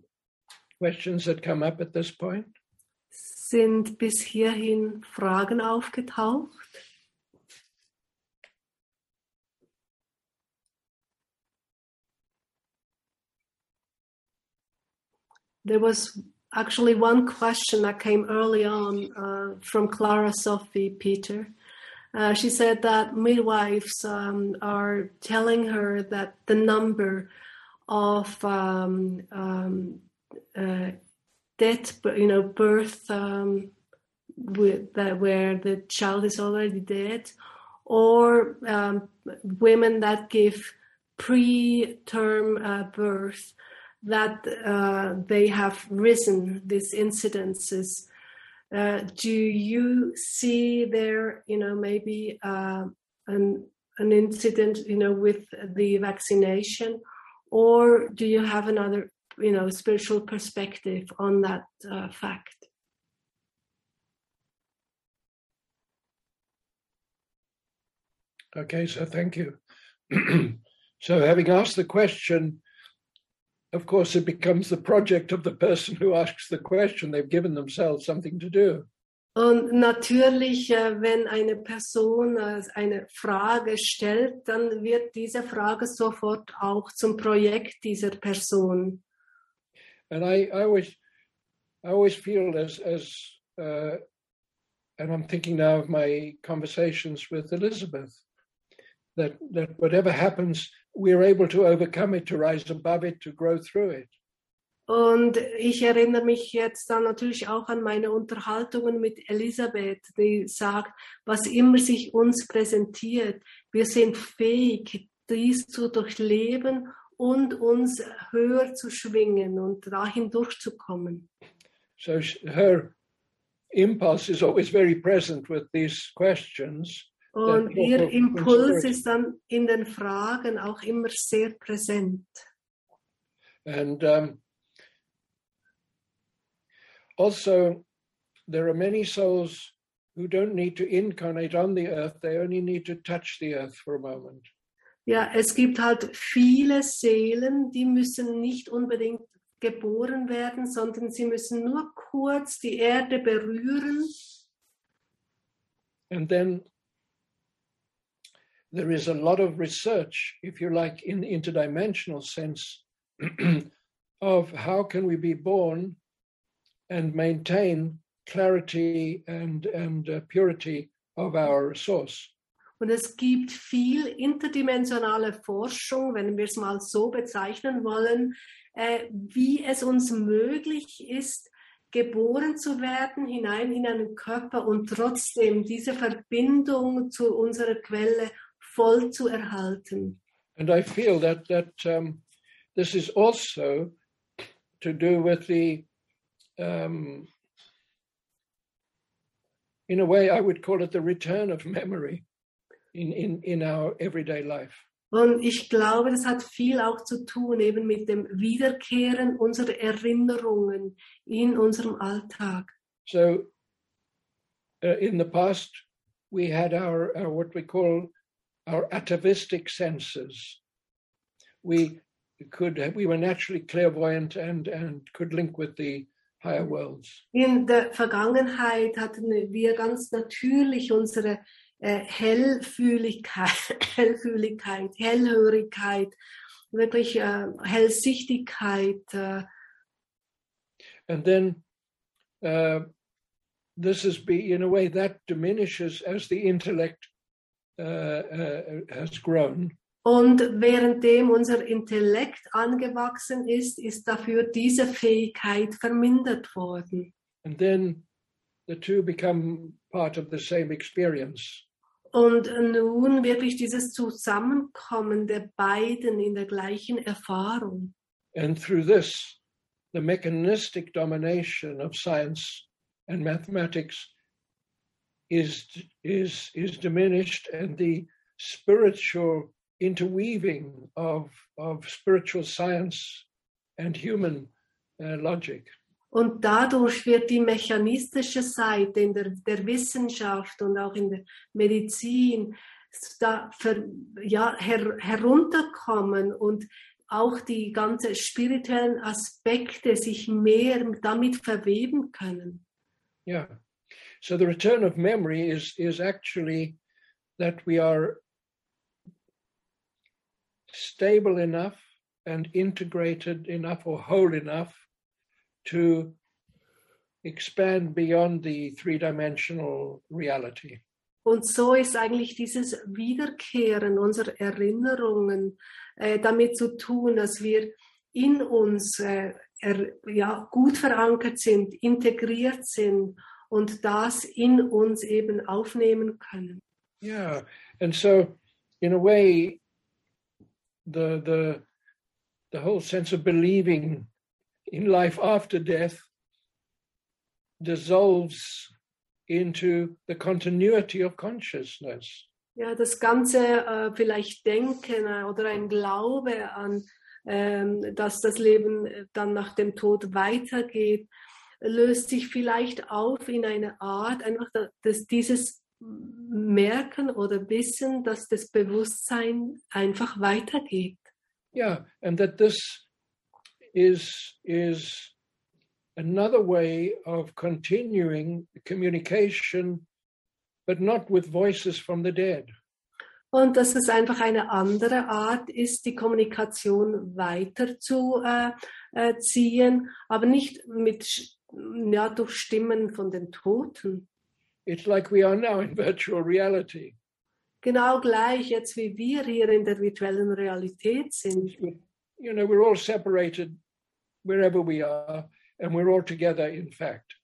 questions that come up at this point? Sind bis hierhin Fragen aufgetaucht? There was actually one question that came early on uh, from Clara Sophie Peter. Uh, she said that midwives um, are telling her that the number of um, um, uh, death, you know, birth um, with that where the child is already dead, or um, women that give preterm uh, birth, that uh, they have risen these incidences uh, do you see there, you know, maybe uh, an an incident, you know, with the vaccination, or do you have another, you know, spiritual perspective on that uh, fact? Okay, so thank you. so, having asked the question, of course, it becomes the project of the person who asks the question. They've given themselves something to do. Und natürlich, äh, wenn eine Person äh, eine Frage stellt, dann wird diese Frage sofort auch zum Projekt dieser Person. And I, I always, I always feel as, as uh, and I'm thinking now of my conversations with Elizabeth, that that whatever happens, we're able to overcome it, to rise above it, to grow through it. Und ich erinnere mich jetzt dann natürlich auch an meine Unterhaltungen mit Elisabeth, die sagt, was immer sich uns präsentiert, wir sind fähig, dies zu durchleben und uns höher zu schwingen und dahin durchzukommen. So her impulse is always very present with these questions. Und ihr Impuls ist dann in den Fragen auch immer sehr präsent. And um, also, there are many souls who don't need to incarnate on the earth, they only need to touch the earth for a moment. Ja, es gibt halt viele Seelen, die müssen nicht unbedingt geboren werden, sondern sie müssen nur kurz die Erde berühren. And then there is a lot of research, if you like, in the interdimensional sense of how can we be born and maintain clarity and, and uh, purity of our source. Und es gibt viel interdimensionale Forschung, wenn wir es mal so bezeichnen wollen, äh, wie es uns möglich ist, geboren zu werden hinein in einen Körper und trotzdem diese Verbindung zu unserer Quelle voll zu erhalten. And I feel that that um, this is also to do with the, um, in a way, I would call it the return of memory in, in, in our everyday life. Und ich glaube, das hat viel auch zu tun eben mit dem Wiederkehren unserer Erinnerungen in unserem Alltag. So, uh, in the past, we had our, our what we call our atavistic senses. We could we were naturally clairvoyant and and could link with the higher worlds. In der Vergangenheit hatten wir ganz natürlich unsere äh, Hellfühligkeit, Hellfühligkeit, Hellhörigkeit, wirklich äh, Hellsichtigkeit. Äh. And then uh, this is be in a way that diminishes as the intellect uh, has grown. Und währenddem unser Intellekt angewachsen ist, ist dafür diese Fähigkeit vermindert worden. And then the two become part of the same experience. Und nun wirklich dieses Zusammenkommen der beiden in der gleichen Erfahrung. And through this, the mechanistic domination of science and mathematics is, is, is diminished, and the spiritual interweaving of, of spiritual science and human uh, logic. Und dadurch wird die mechanistische Seite in der, der Wissenschaft und auch in der Medizin da für, ja, her, herunterkommen und auch die ganzen spirituellen Aspekte sich mehr damit verweben können. Yeah. So the return of memory is, is actually that we are stable enough and integrated enough or whole enough to expand beyond the three-dimensional reality. Und so ist eigentlich dieses Wiederkehren unserer Erinnerungen äh, damit zu tun, dass wir in uns äh, er, ja, gut verankert sind, integriert sind und das in uns eben aufnehmen können. Yeah, and so in a way, the the the whole sense of believing in life after death dissolves into the continuity of consciousness. Ja, das ganze äh, vielleicht Denken äh, oder ein Glaube an, ähm, dass das Leben äh, dann nach dem Tod weitergeht, löst sich vielleicht auf in eine Art, einfach dass dieses Merken oder Wissen, dass das Bewusstsein einfach weitergeht. Yeah, and that this is is another way of continuing communication, but not with voices from the dead. Und dass es einfach eine andere Art ist, die Kommunikation weiter zu äh, äh, aber nicht mit ja, durch Stimmen von den Toten. It's like we are now in virtual reality. Genau gleich jetzt wie wir hier in der virtuellen Realität sind. You know, we're all separated wherever we are, and we're all together in fact.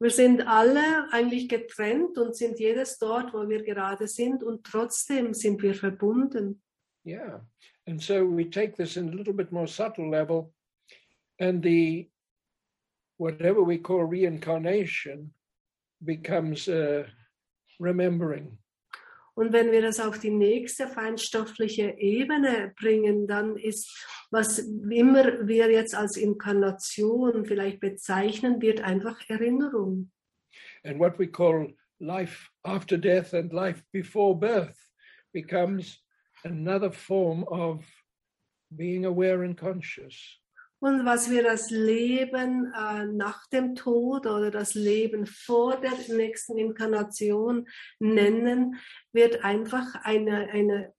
Wir sind alle eigentlich getrennt und sind jedes dort, wo wir gerade sind und trotzdem sind wir verbunden. Yeah. And so we take this in a little bit more subtle level, and the whatever we call reincarnation becomes uh, remembering. Und wenn wir das auf die nächste feinstoffliche Ebene bringen, dann ist, was immer wir jetzt als Inkarnation vielleicht bezeichnen, wird einfach Erinnerung. And what we call life after death and life before birth becomes another form of being aware and conscious. Und was wir das Leben äh, nach dem Tod oder das Leben vor der nächsten Inkarnation nennen, wird einfach eine, eine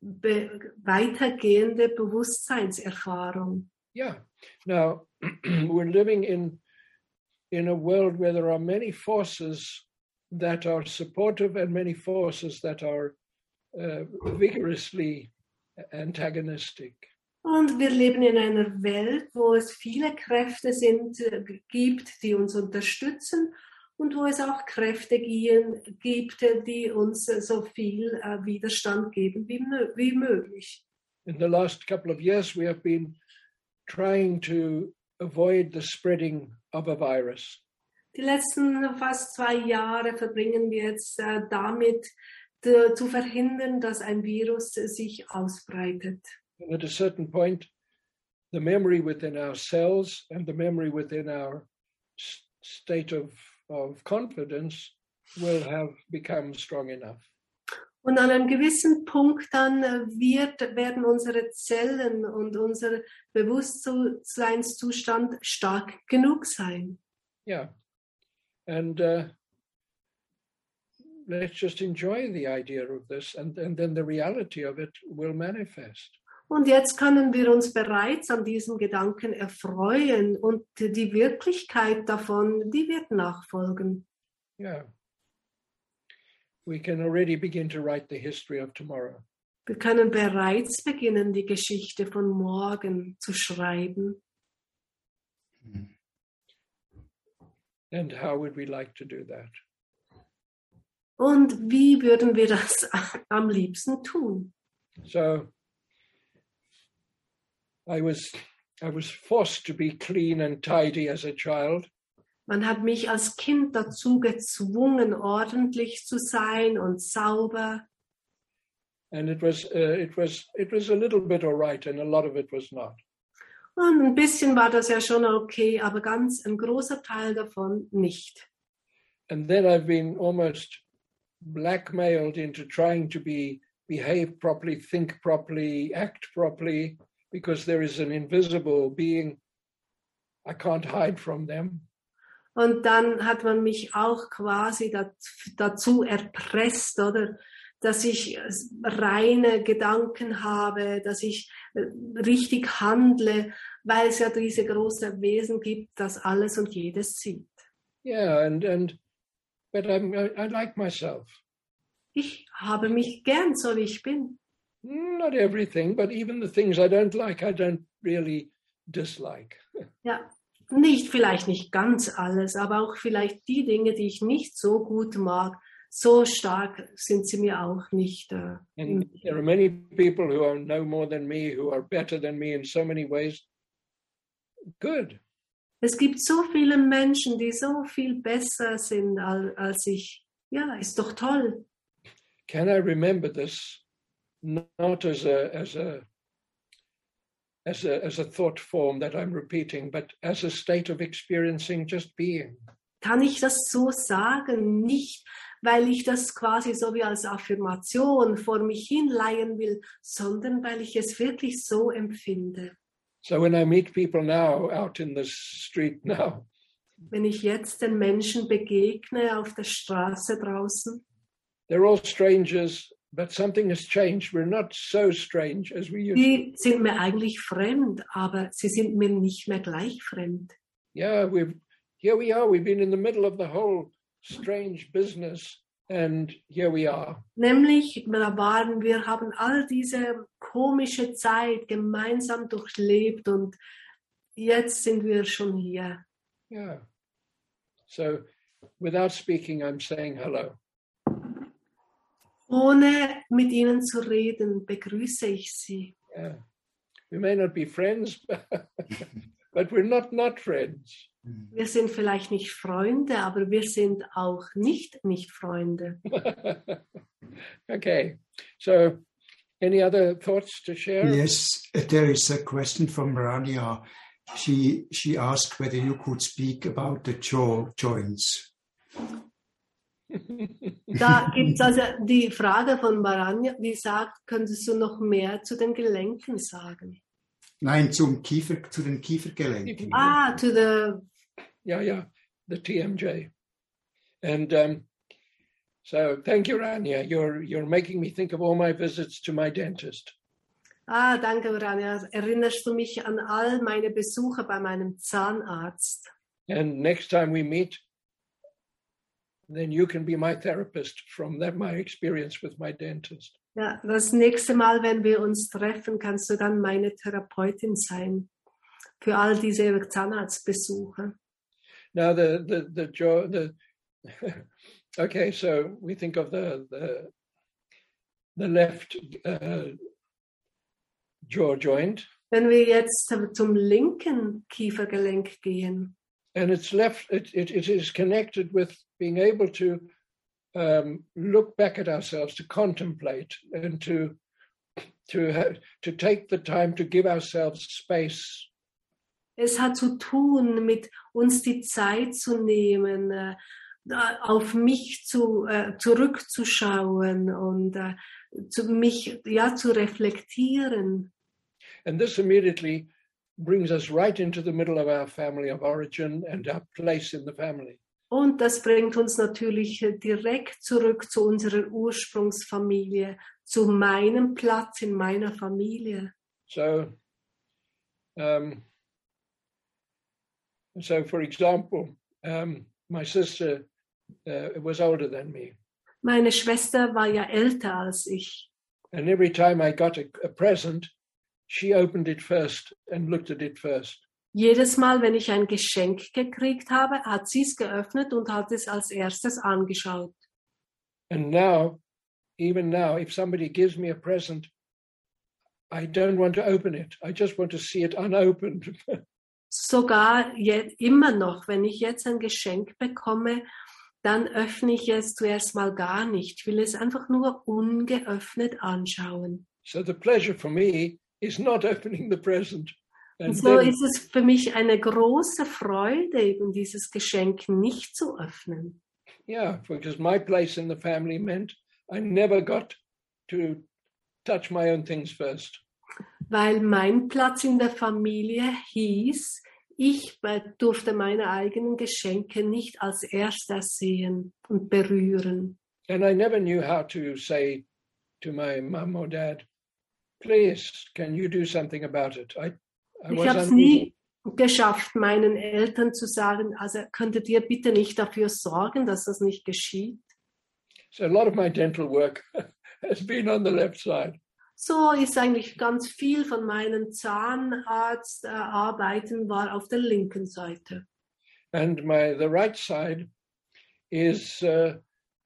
be weitergehende Bewusstseinserfahrung. Yeah. Now we're living in in a world where there are many forces that are supportive and many forces that are uh, vigorously antagonistic. Und wir leben in einer Welt, wo es viele Kräfte sind, äh, gibt, die uns unterstützen und wo es auch Kräfte gehen, gibt, die uns äh, so viel äh, Widerstand geben wie, wie möglich. In the last couple of years, we have been trying to avoid the spreading of a virus. Die letzten fast zwei Jahre verbringen wir jetzt äh, damit, zu verhindern, dass ein Virus äh, sich ausbreitet. And at a certain point, the memory within our cells and the memory within our s- state of, of confidence will have become strong enough. Und an einem gewissen Punkt dann äh, wird, werden unsere Zellen und unser Bewusstseinszustand stark genug sein. Yeah. And uh, let's just enjoy the idea of this, and, and then the reality of it will manifest. Und jetzt können wir uns bereits an diesem Gedanken erfreuen und die Wirklichkeit davon, die wird nachfolgen. Yeah. We can already begin to write the history of tomorrow. Wir können bereits beginnen, die Geschichte von morgen zu schreiben. And how would we like to do that? Und wie würden wir das am liebsten tun? So I was I was forced to be clean and tidy as a child. Man hat mich als Kind dazu gezwungen, ordentlich zu sein und sauber. And it was uh, it was it was a little bit all right, and a lot of it was not. Und ein bisschen war das ja schon okay, aber ganz ein großer Teil davon nicht. And then I've been almost blackmailed into trying to be behave properly, think properly, act properly, because there is an invisible being I can't hide from them. Und dann hat man mich auch quasi dazu erpresst, oder? Dass ich reine Gedanken habe, dass ich äh, richtig handle, weil es ja diese große Wesen gibt, das alles und jedes sieht. Yeah, and and but I'm, I, I like myself. Ich habe mich gern, so wie ich bin. Not everything, but even the things I don't like, I don't really dislike. Ja, nicht, vielleicht nicht ganz alles, aber auch vielleicht die Dinge, die ich nicht so gut mag, so stark sind sie mir auch nicht. Äh, And there are many people who are no more than me, who are better than me in so many ways. Good. Es gibt so viele Menschen, die so viel besser sind als, als ich. Ja, ist doch toll. Can I remember this not as a as a as a as a thought form that I'm repeating, but as a state of experiencing just being? Kann ich das so sagen? Nicht, weil ich das quasi so wie als Affirmation vor mich hinleihen will, sondern weil ich es wirklich so empfinde. So when I meet people now out in the street now, Wenn ich jetzt den Menschen begegne auf der Straße draußen, they're all strangers, but something has changed. We're not so strange as we used die sind mir eigentlich fremd, aber sie sind mir nicht mehr gleich fremd. Yeah, we've here we are. We've been in the middle of the whole strange business, and here we are. Nämlich, da waren wir, haben all diese komische Zeit gemeinsam durchlebt und jetzt sind wir schon hier. Yeah. So without speaking, I'm saying hello. Ohne mit ihnen zu reden, begrüße ich sie. Yeah. We may not be friends, but we're not not friends. Wir sind vielleicht nicht Freunde, aber wir sind auch nicht nicht Freunde. okay. So any other thoughts to share? Yes, there is a question from Rania. She she asked whether you could speak about the jaw joints. Da gibt es also die Frage von Maranja, die sagt, könntest du noch mehr zu den Gelenken sagen? Nein, zum Kiefer, zu den Kiefergelenken. Ah, to the Yeah, yeah, the TMJ. And um, so thank you, Rania. You're you're making me think of all my visits to my dentist. Ah, danke, Rania. Erinnerst du mich an all meine Besuche bei meinem Zahnarzt? And next time we meet, then you can be my therapist from that my experience with my dentist. Ja, das nächste Mal, wenn wir uns treffen, kannst du dann meine Therapeutin sein für all diese Zahnarztbesuche. Now the the the jaw the okay, so we think of the the the left uh, jaw joint, Wenn wir jetzt zum linken Kiefergelenk gehen, and it's left. It it, it is connected with being able to um, look back at ourselves, to contemplate, and to to to take the time to give ourselves space es hat zu tun mit uns die Zeit zu nehmen, äh, auf mich zu, äh, zurückzuschauen und äh, zu mich ja zu reflektieren. And this immediately brings us right into the middle of our family of origin and our place in the family. Und das bringt uns natürlich äh, direkt zurück zu unserer Ursprungsfamilie, zu meinem Platz in meiner Familie. So, um, so for example, um, my sister uh, was older than me, Meine Schwester war ja älter als ich. and every time I got a, a present, she opened it first and looked at it first. Jedes Mal, wenn ich ein Geschenk gekriegt habe, hat sie es geöffnet und hat es als erstes angeschaut. And now, even now, if somebody gives me a present, I don't want to open it. I just want to see it unopened. Sogar jetzt, immer noch, wenn ich jetzt ein Geschenk bekomme, dann öffne ich es zuerst mal gar nicht. Ich will es einfach nur ungeöffnet anschauen. so the pleasure for me is not opening the present. Und so then- ist es für mich eine große Freude, eben dieses Geschenk nicht zu öffnen. Yeah, because my place in the family meant I never got to touch my own things first. Weil mein Platz in der Familie hieß, ich durfte meine eigenen Geschenke nicht als erstes sehen und berühren. And I never knew how to say to my mum or dad, please, can you do something about it? I Ich habe es nie geschafft, meinen Eltern zu sagen, also könntet ihr bitte nicht dafür sorgen, dass das nicht geschieht. So a lot of my dental work has been on the left side. So ist eigentlich ganz viel von meinen Zahnarztarbeiten war auf der linken Seite. And my the right side is uh,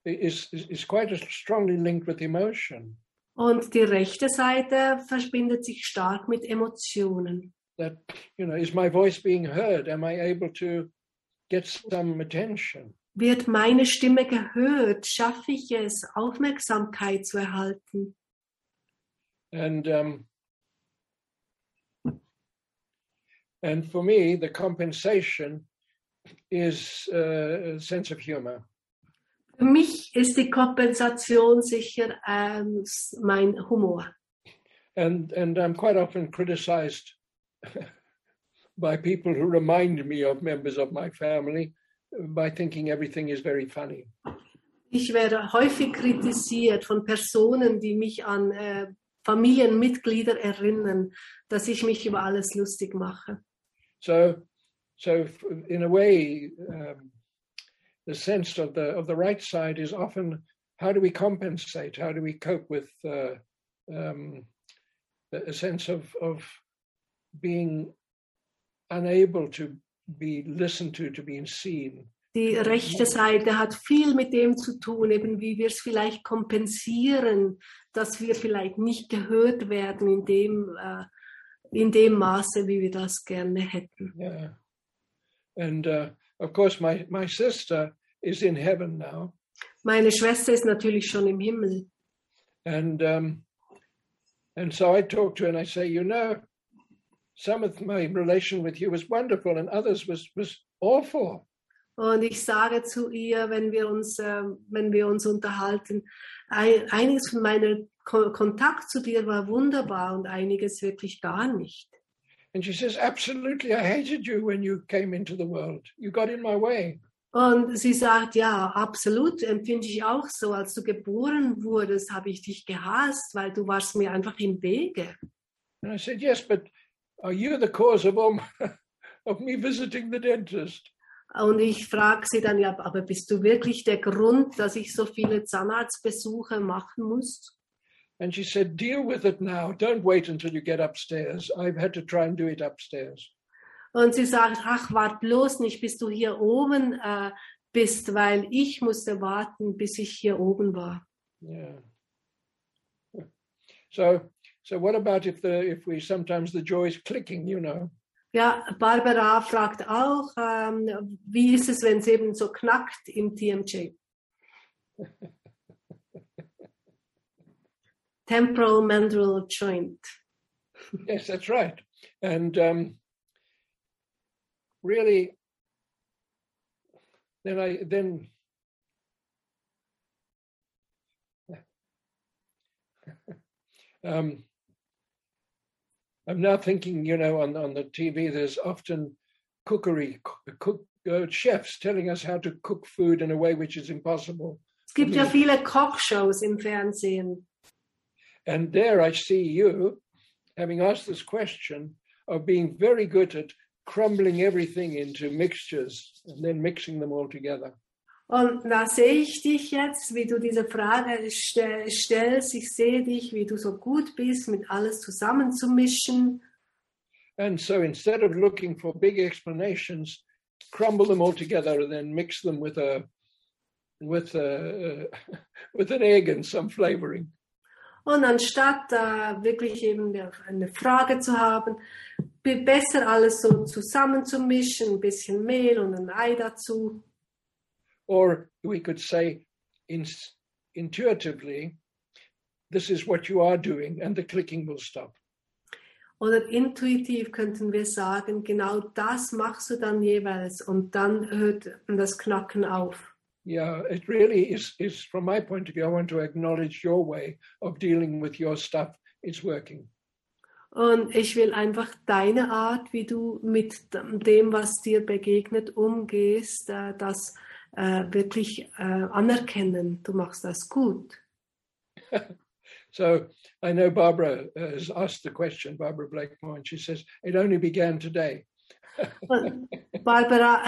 is is quite strongly linked with emotion. Und die rechte Seite verbindet sich stark mit Emotionen. That you know is my voice being heard am i able to get some attention Wird meine Stimme gehört? Schaffe ich es, Aufmerksamkeit zu erhalten? and um and for me the compensation is uh, a sense of humor Für mich ist die Kompensation sicher ähm, mein Humor. and and i'm quite often criticized by people who remind me of members of my family by thinking everything is very funny Ich werde häufig kritisiert von Personen, die mich an äh, Familienmitglieder erinnern, dass ich mich über alles lustig mache. So, so in a way, um, the sense of the of the right side is often how do we compensate? How do we cope with uh, um, a a sense of of being unable to be listened to, to be seen? Die rechte Seite hat viel mit dem zu tun, eben wie wir es vielleicht kompensieren, dass wir vielleicht nicht gehört werden in dem, äh, in dem Maße, wie wir das gerne hätten. Yeah, and uh, of course, my my sister is in heaven now, Meine Schwester ist natürlich schon im Himmel. And um, and so I talk to her and I say, you know, some of my relation with you was wonderful and others was was awful. Und ich sage zu ihr, wenn wir uns, äh, wenn wir uns unterhalten, ein, einiges von meinem Ko Kontakt zu dir war wunderbar und einiges wirklich gar nicht. And she says, absolutely, I hated you when you came into the world. You got in my way. Und sie sagt, ja, absolut, empfinde ich auch so. Als du geboren wurdest, habe ich dich gehasst, weil du warst mir einfach im Wege. And I said, yes, but are you the cause of all my, of me visiting the dentist? Und ich frage sie dann, ja, aber bist du wirklich der Grund, dass ich so viele Zahnarztbesuche machen muss? And she said, deal with it now. Don't wait until you get upstairs. I've had to try and do it upstairs. Und sie sagt, ach, wart bloß nicht, bis du hier oben äh, bist, weil ich musste warten, bis ich hier oben war. Yeah. So, so what about if the if we sometimes the joy is clicking, you know? Ja, Barbara fragt auch, ähm, wie ist es, wenn es eben so knackt im TMJ? Temporal mandibular joint. Yes, that's right. And um, really, then I then um, I'm now thinking, you know, on on the TV, there's often cookery cook uh, chefs telling us how to cook food in a way which is impossible. Es gibt ja viele Kochshows im Fernsehen. And there I see you, having asked this question, of being very good at crumbling everything into mixtures and then mixing them all together. Und da sehe ich dich jetzt, wie du diese Frage stell, stellst. Ich sehe dich, wie du so gut bist, mit alles zusammenzumischen. And so instead of looking for big explanations, crumble them all together and then mix them with a with a, with an egg and some flavoring. Und anstatt da wirklich eben eine Frage zu haben, besser alles so zusammenzumischen, ein bisschen Mehl und ein Ei dazu. Or we could say in, intuitively, this is what you are doing, and the clicking will stop. Oder intuitiv könnten wir sagen, genau das machst du dann jeweils und dann hört das Knacken auf. Yeah, it really is, is, from my point of view, I want to acknowledge your way of dealing with your stuff. It's working. Und ich will einfach deine Art, wie du mit dem, was dir begegnet, umgehst, äh, das äh, wirklich äh, anerkennen. Du machst das gut. so I know Barbara has asked the question, Barbara Blakemore, and she says, it only began today. Barbara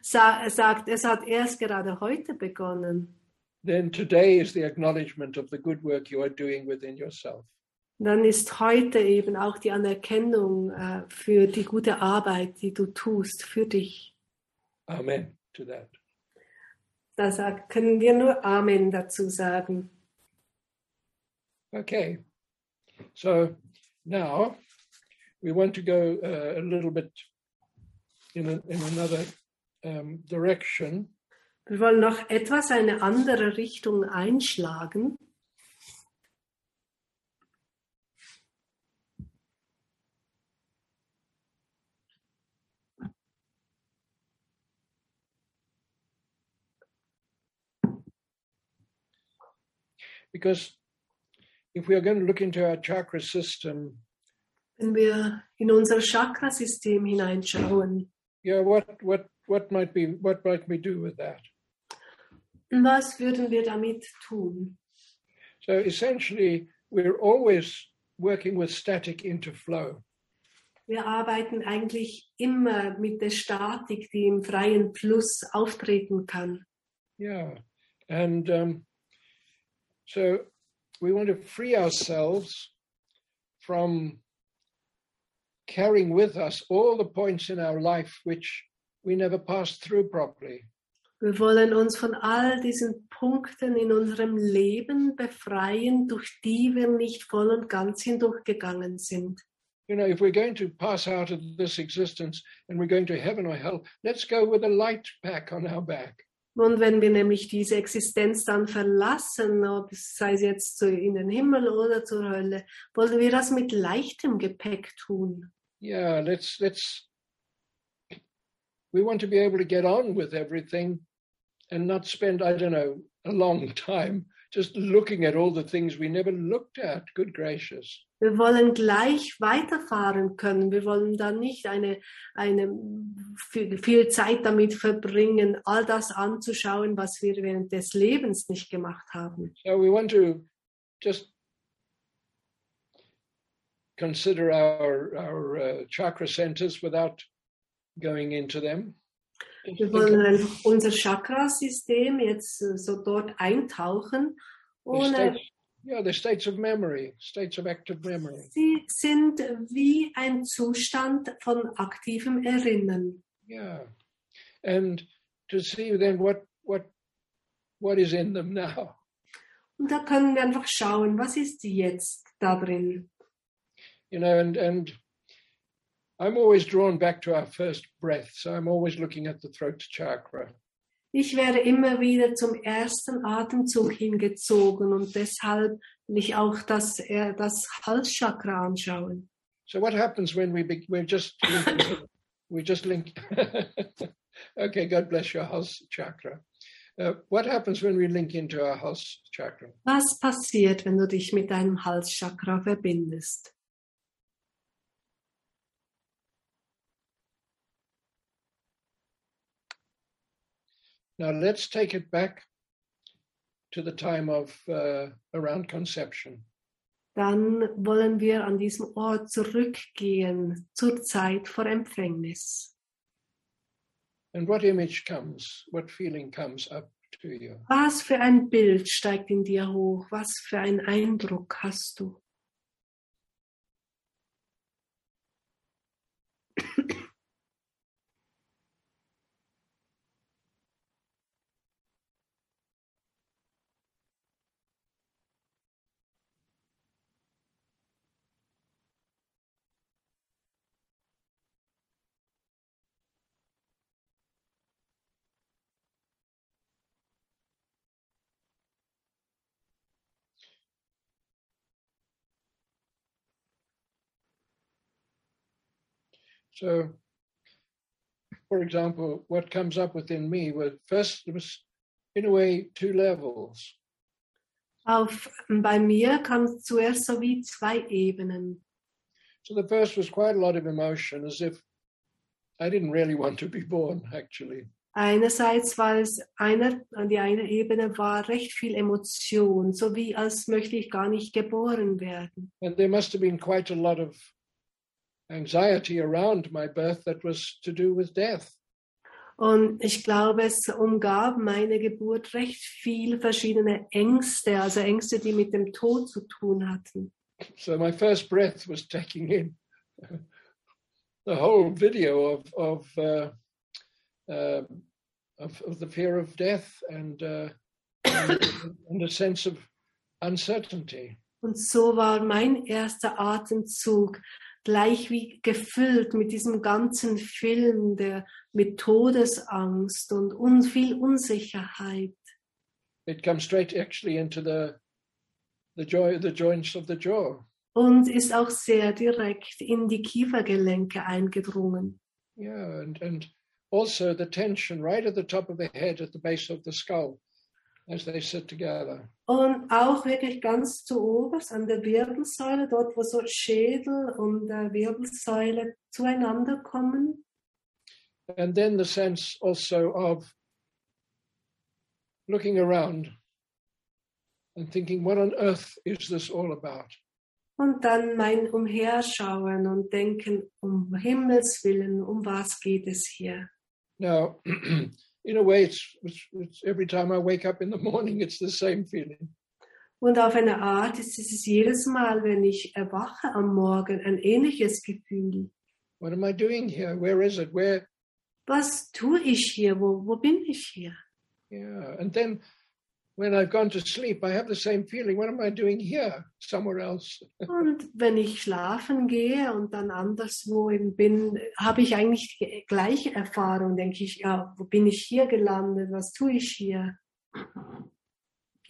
sagt, es hat erst gerade heute begonnen. Then today is the acknowledgement of the good work you are doing within yourself. Dann ist heute eben auch die Anerkennung äh, für die gute Arbeit, die du tust für dich. Amen to that. Da sagt, können wir nur Amen dazu sagen. Okay. So now we want to go uh, a little bit in, a, in another um, direction. Wir wollen noch etwas eine andere Richtung einschlagen. Because if we are going to look into our chakra system, wenn wir in unser Chakrasystem hineinschauen, yeah, what what what might be what might we do with that? was würden wir damit tun? So essentially, we're always working with static into flow. Wir arbeiten eigentlich immer mit der Statik, die im freien Fluss auftreten kann. Yeah, and um, so we want to free ourselves from carrying with us all the points in our life which we never passed through properly. Wir wollen uns von all diesen Punkten in unserem Leben befreien, durch die wir nicht voll und ganz hindurchgegangen sind. You know, if we're going to pass out of this existence and we're going to heaven or hell, let's go with a light pack on our back. Und wenn wir nämlich diese Existenz dann verlassen, ob es sei es jetzt in den Himmel oder zur Hölle, wollen wir das mit leichtem Gepäck tun. Yeah, let's let's we want to be able to get on with everything and not spend, I don't know, a long time just looking at all the things we never looked at. Good gracious. Wir wollen gleich weiterfahren können. Wir wollen dann nicht eine, eine viel, viel Zeit damit verbringen, all das anzuschauen, was wir während des Lebens nicht gemacht haben. So we want to just consider our, our uh, chakra centers without going into them. Wir wollen unser Chakrasystem jetzt so dort eintauchen, ohne Yeah, they're states of memory, states of active memory. Sie sind wie ein Zustand von aktivem Erinnern. Yeah. And to see then what what what is in them now. Und da können wir einfach schauen, was ist jetzt da drin. You know, and and I'm always drawn back to our first breath. So I'm always looking at the throat chakra. Ich werde immer wieder zum ersten Atemzug hingezogen und deshalb will ich auch das, äh, das Halschakra anschauen. So what happens when we be, we're just linking, we just link? okay, God bless your house chakra. Uh, what happens when we link into our house chakra? Was passiert, wenn du dich mit deinem Halschakra verbindest? Now let's take it back to the time of uh, around conception. Dann wollen wir an diesem Ort zurückgehen zur Zeit vor Empfängnis. And what image comes? What feeling comes up to you? Was für ein Bild steigt in dir hoch? Was für einen Eindruck hast du? So, for example, what comes up within me was first was, in a way, two levels. Auf, bei mir kam es zuerst so wie zwei Ebenen. So the first was quite a lot of emotion, as if I didn't really want to be born, actually. Einerseits war es eine, die eine Ebene war recht viel Emotion, so wie als möchte ich gar nicht geboren werden. And there must have been quite a lot of anxiety around my birth that was to do with death. Und ich glaube, es umgab meine Geburt recht viel verschiedene Ängste, also Ängste, die mit dem Tod zu tun hatten. So my first breath was taking in the whole video of of, uh, uh, of of the fear of death and uh, and, and a sense of uncertainty. Und so war mein erster Atemzug gleich wie gefüllt mit diesem ganzen Film, der mit Todesangst und un viel Unsicherheit. It comes straight actually into the the joy the joints of the jaw. Und ist auch sehr direkt in die Kiefergelenke eingedrungen. Yeah, and and also the tension right at the top of the head, at the base of the skull, Und auch wirklich ganz zu oberst an der Wirbelsäule, dort wo so Schädel und äh, Wirbelsäule zueinander kommen. And then the sense also of looking around and thinking, what on earth is this all about? Und dann mein Umherschauen und denken, um Himmels Willen, um was geht es hier? Now, in a way, it's, it's, it's every time I wake up in the morning, it's the same feeling. Und auf eine Art ist es jedes Mal, wenn ich erwache am Morgen, ein ähnliches Gefühl. What am I doing here? Where is it? Where? Was tue ich hier? Wo, wo bin ich hier? Yeah. And then when I've gone to sleep, I have the same feeling. What am I doing here? Somewhere else. Und wenn ich schlafen gehe und dann anderswo eben bin, habe ich eigentlich gleiche Erfahrung. Denke ich, ja, wo bin ich hier gelandet? Was tue ich hier?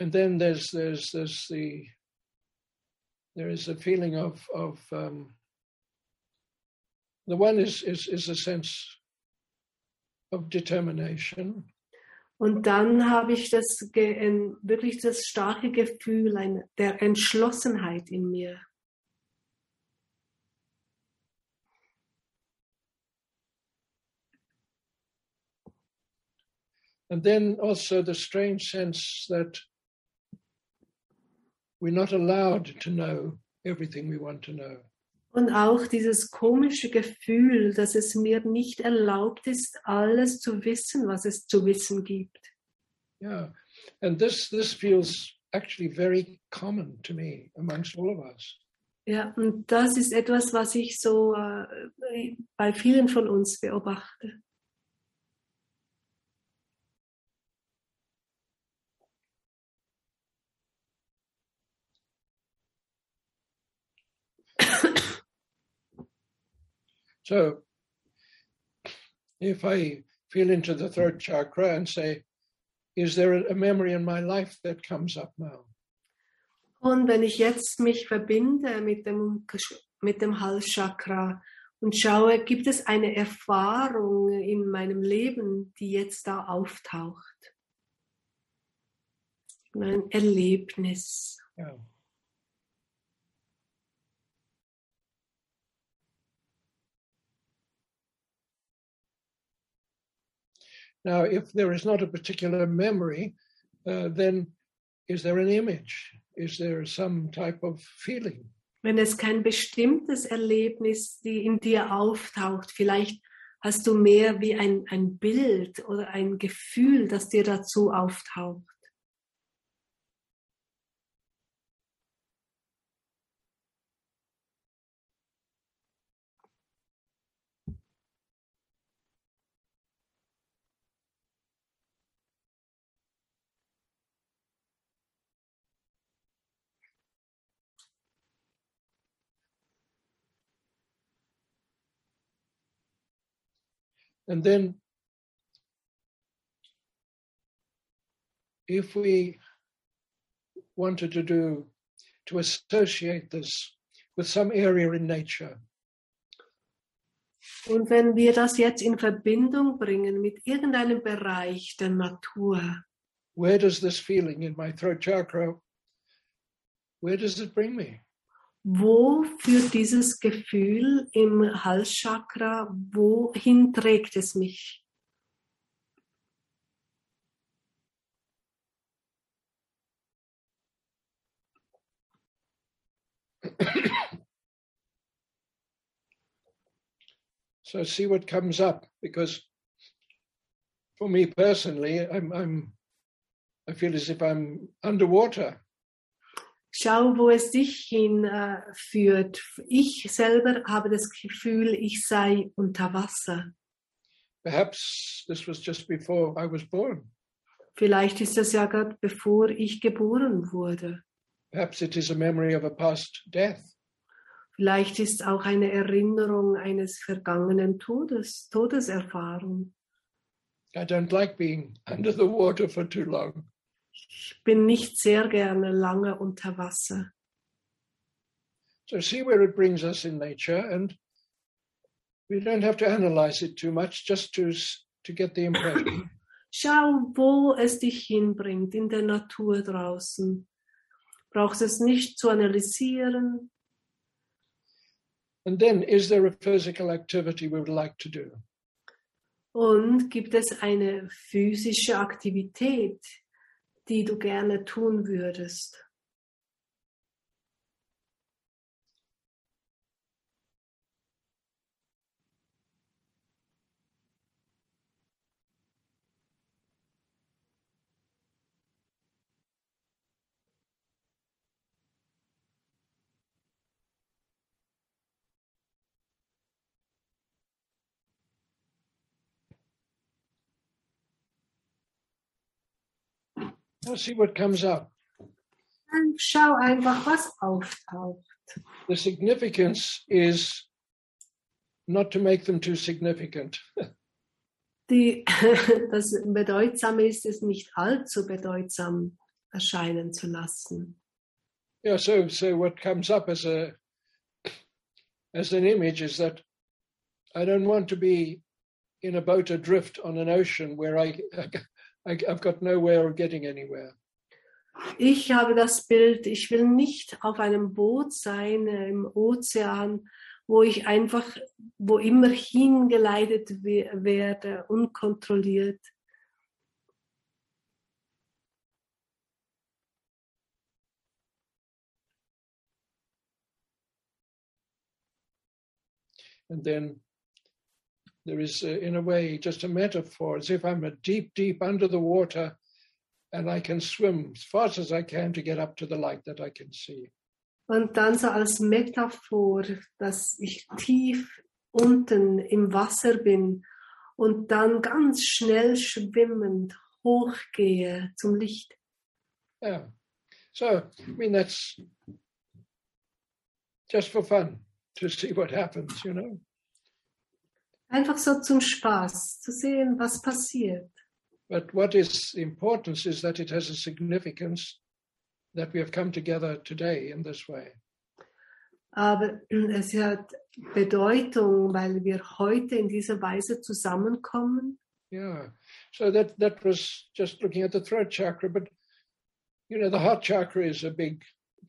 And then there's there's there's the there is a feeling of of um, the one is is is a sense of determination. Und dann habe ich das ein, wirklich das starke Gefühl der Entschlossenheit in mir. And then also the strange sense that we're not allowed to know everything we want to know. Und auch dieses komische Gefühl, dass es mir nicht erlaubt ist, alles zu wissen, was es zu wissen gibt. Yeah. And this this feels actually very common to me amongst all of us. Ja, und das ist etwas, was ich so äh, bei vielen von uns beobachte. So, if I feel into the third chakra and say, is there a memory in my life that comes up now? Und wenn ich jetzt mich verbinde mit dem, mit dem Halschakra und schaue, gibt es eine Erfahrung in meinem Leben, die jetzt da auftaucht? Ein Erlebnis. Yeah. Now, if there is not a particular memory, uh, then is there an image? Is there some type of feeling? Wenn es kein bestimmtes Erlebnis die in dir auftaucht, vielleicht hast du mehr wie ein, ein Bild oder ein Gefühl, das dir dazu auftaucht. And then if we wanted to do, to associate this with some area in nature, Und wenn wir das jetzt in Verbindung bringen mit irgendeinem Bereich der Natur, where does this feeling in my throat chakra, where does it bring me? Wo führt dieses Gefühl im Halschakra, wohin trägt es mich? So see what comes up because for me personally, I'm, I'm I feel as if I'm underwater. Schau, wo es dich hinführt. ich selber habe das Gefühl, ich sei unter Wasser. Perhaps this was just before I was born. Vielleicht ist das ja gerade bevor ich geboren wurde. Perhaps it is a memory of a past death. Vielleicht ist auch eine Erinnerung eines vergangenen Todes, Todeserfahrung. I don't like being under the water for too long. Ich bin nicht sehr gerne lange unter Wasser. So see where it brings us in nature, and we don't have to analyze it too much, just to to get the impression. Schau, wo es dich hinbringt in der Natur draußen. Brauchst es nicht zu analysieren. And then, is there a physical activity we would like to do? Und gibt es eine physische Aktivität, die du gerne tun würdest? Now see what comes up. Dann schau einfach, was auftaucht. The significance is not to make them too significant. Die, das Bedeutsame ist es nicht allzu bedeutsam erscheinen zu lassen. yeah, so so what comes up as a as an image is that I don't want to be in a boat adrift on an ocean where I, I I've got no way of getting anywhere. Ich habe das Bild, ich will nicht auf einem Boot sein im Ozean, wo ich einfach, wo immer hingeleitet we werde, unkontrolliert. And then there is, uh, in a way, just a metaphor, as if I'm a deep, deep under the water, and I can swim as fast as I can to get up to the light that I can see. Und dann so als Metaphor, dass ich tief unten im Wasser bin und dann ganz schnell schwimmend hochgehe zum Licht. Yeah. So, I mean, that's just for fun to see what happens, you know. Einfach so zum Spaß, zu sehen, was passiert. But what is the importance is that it has a significance that we have come together today in this way. Aber es hat Bedeutung, weil wir heute in dieser Weise zusammenkommen. Yeah. So that that was just looking at the throat chakra, but you know the heart chakra is a big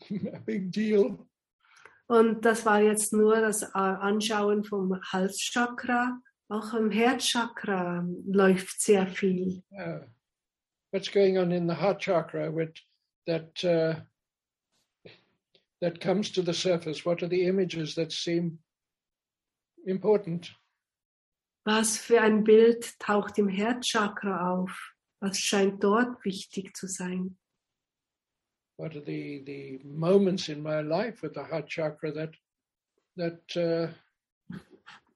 a big deal. Und das war jetzt nur das äh, Anschauen vom Halschakra. Auch im Herzchakra läuft sehr viel. Yeah. What's going on in the heart chakra with that uh, that comes to the surface? What are the images that seem important? Was für ein Bild taucht im Herzchakra auf? Was scheint dort wichtig zu sein? What are the the moments in my life with the heart chakra that that uh,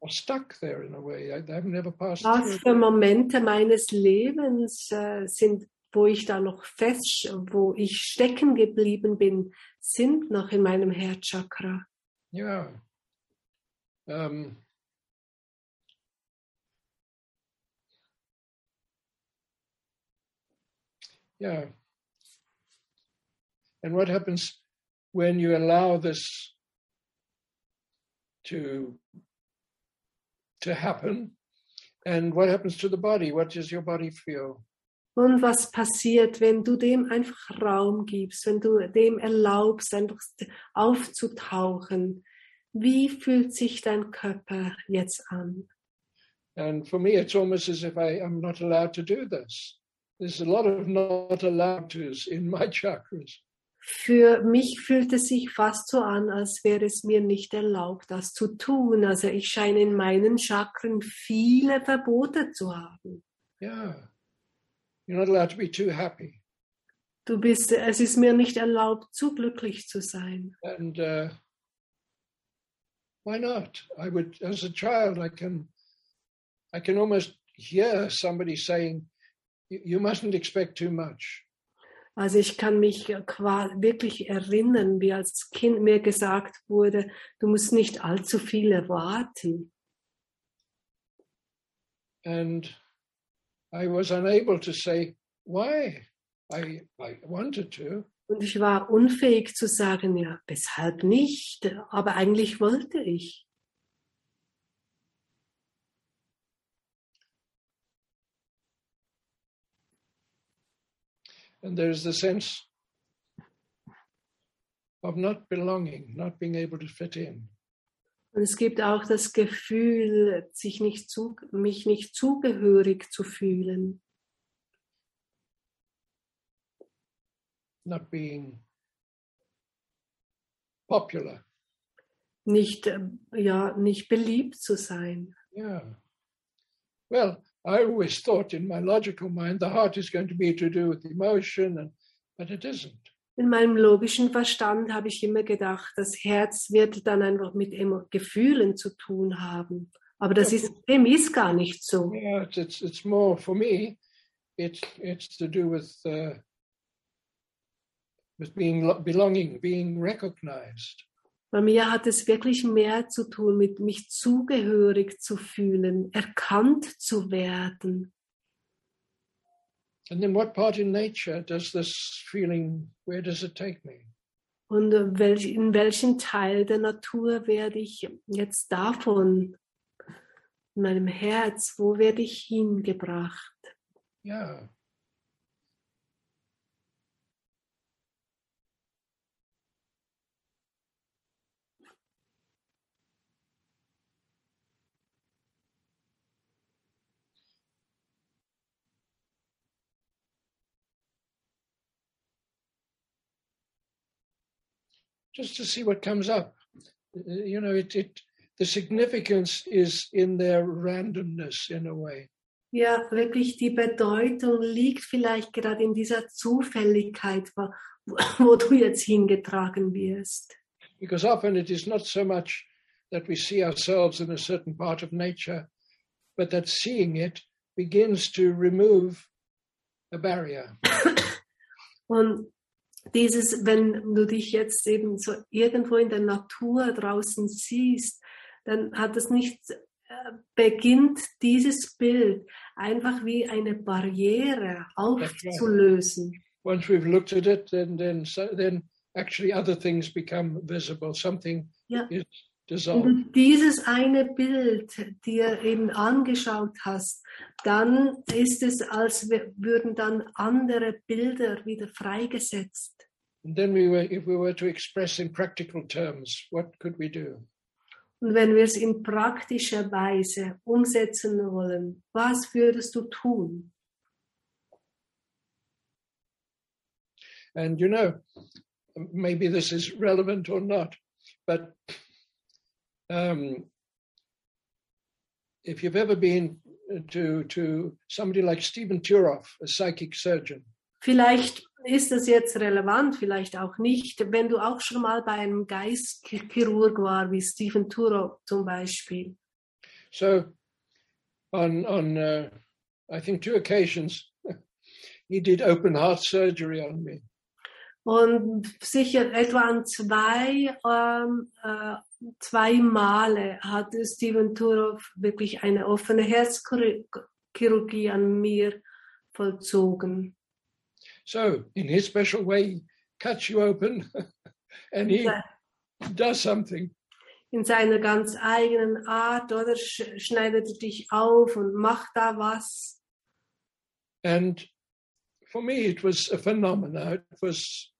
are stuck there in a way? I, I've never passed Was für Momente meines Lebens äh, sind, wo ich da noch fest, wo ich stecken geblieben bin, sind noch in meinem Herzchakra. Yeah. Um, yeah. And what happens when you allow this to to happen? And what happens to the body? What does your body feel? Und was passiert, wenn du dem einfach Raum gibst, wenn du dem erlaubst, einfach aufzutauchen? Wie fühlt sich dein Körper jetzt an? And for me, it's almost as if I am not allowed to do this. There's a lot of not allowed tos in my chakras. Für mich fühlt es sich fast so an, als wäre es mir nicht erlaubt, das zu tun. Also ich scheine in meinen Chakren viele Verbote zu haben. Yeah. You're not allowed to be too happy. Du bist, es ist mir nicht erlaubt, zu glücklich zu sein. And uh, why not? I would, as a child, I can, I can almost hear somebody saying, "You- "You mustn't expect too much." Also ich kann mich qua- wirklich erinnern, wie als Kind mir gesagt wurde, du musst nicht allzu viel erwarten. And I was unable to say why. I, I wanted to, Und ich war unfähig zu sagen, ja, weshalb nicht? Aber eigentlich wollte ich. And there's the sense of not belonging, not being able to fit in. Und es gibt auch das Gefühl, sich nicht zu, mich nicht zugehörig zu fühlen, not being popular. nicht, äh, ja, nicht beliebt zu sein. Yeah. Well, I always thought in my logical mind the heart is going to be to do with emotion, and but it isn't. In meinem logischen Verstand habe ich immer gedacht, das Herz wird dann einfach mit Gefühlen zu tun haben. Aber das ist, dem ist gar nicht so. Yeah, it's it's, it's more for me. It's it's to do with uh, with being belonging, being recognized. Bei mir hat es wirklich mehr zu tun mit mich zugehörig zu fühlen, erkannt zu werden. And then, what part in nature does this feeling? Where does it take me? Und welch, in welchen Teil der Natur werde ich jetzt davon, in meinem Herz, wo werde ich hingebracht? Yeah. Just to see what comes up. Uh, You know, it, it the significance is in their randomness in a way. Ja, wirklich die Bedeutung liegt vielleicht gerade in dieser Zufälligkeit, wo, wo du jetzt hingetragen wirst. Because often it is not so much that we see ourselves in a certain part of nature, but that seeing it begins to remove a barrier. Und dieses, wenn du dich jetzt eben so irgendwo in der Natur draußen siehst, dann hat es nicht, äh, beginnt dieses Bild einfach wie eine Barriere aufzulösen. Once we've looked at it, then then so, then actually other things become visible. Something Ja. is Du dieses eine Bild dir eben angeschaut hast, dann ist es, als würden dann andere Bilder wieder freigesetzt. And then we were, if we were to express in practical terms, what could we do? Und wenn wir es in praktischer Weise umsetzen wollen, was würdest du tun? And you know, maybe this is relevant or not, but um, if you've ever been to to somebody like Stephen Turoff, a psychic surgeon, Vielleicht ist das jetzt relevant, vielleicht auch nicht. Wenn du auch schon mal bei einem Geistchirurg war, wie Stephen Turo zum Beispiel. so on on uh, I think two occasions he did open heart surgery on me. Und sicher etwa an zwei, ähm, äh, zwei Male hat Steven Turov wirklich eine offene Herzchirurgie an mir vollzogen. So in his special way, he cuts you open and he does something. In seiner ganz eigenen Art, oder sch schneidet er dich auf und macht da was. And for me, it was a phenomena. It was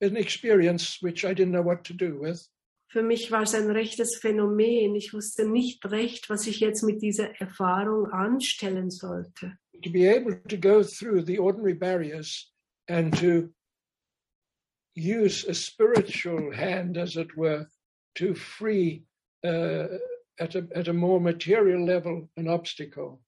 an experience which I didn't know what to do with. Für mich war es ein rechtes Phänomen. Ich wusste nicht recht, was ich jetzt mit dieser Erfahrung anstellen sollte. To be able to go through the ordinary barriers and to use a spiritual hand, as it were, to free uh, at, a, at a more material level an obstacle.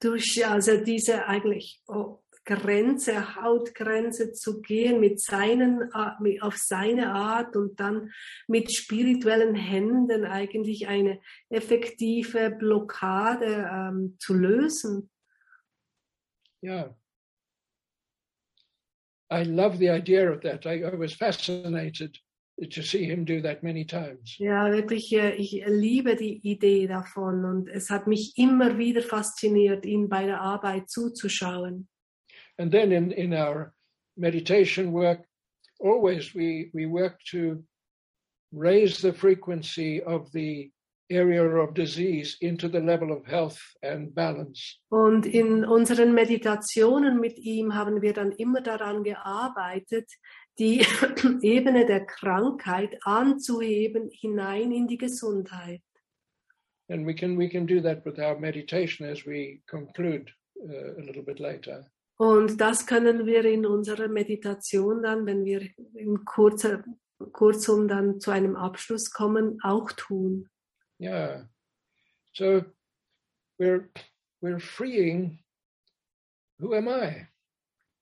durch also diese eigentlich oh, Grenze, Hautgrenze zu gehen mit seinen, äh, auf seine Art und dann mit spirituellen Händen eigentlich eine effektive Blockade ähm, zu lösen. Yeah. I love the idea of that. I, I was fascinated to see him do that many times. Ja, wirklich, äh, ich liebe die Idee davon und es hat mich immer wieder fasziniert, ihm bei der Arbeit zuzuschauen. And then in, in our meditation work, always we, we work to raise the frequency of the area of disease into the level of health and balance. Und in unseren Meditationen mit ihm haben wir dann immer daran gearbeitet, die Ebene der Krankheit anzuheben hinein in die Gesundheit. And we can, we can do that with our meditation as we conclude uh, a little bit later. Und das können wir in unserer Meditation dann, wenn wir in kurzer, kurzum dann zu einem Abschluss kommen, auch tun. Yeah. So we're, we're freeing who am I?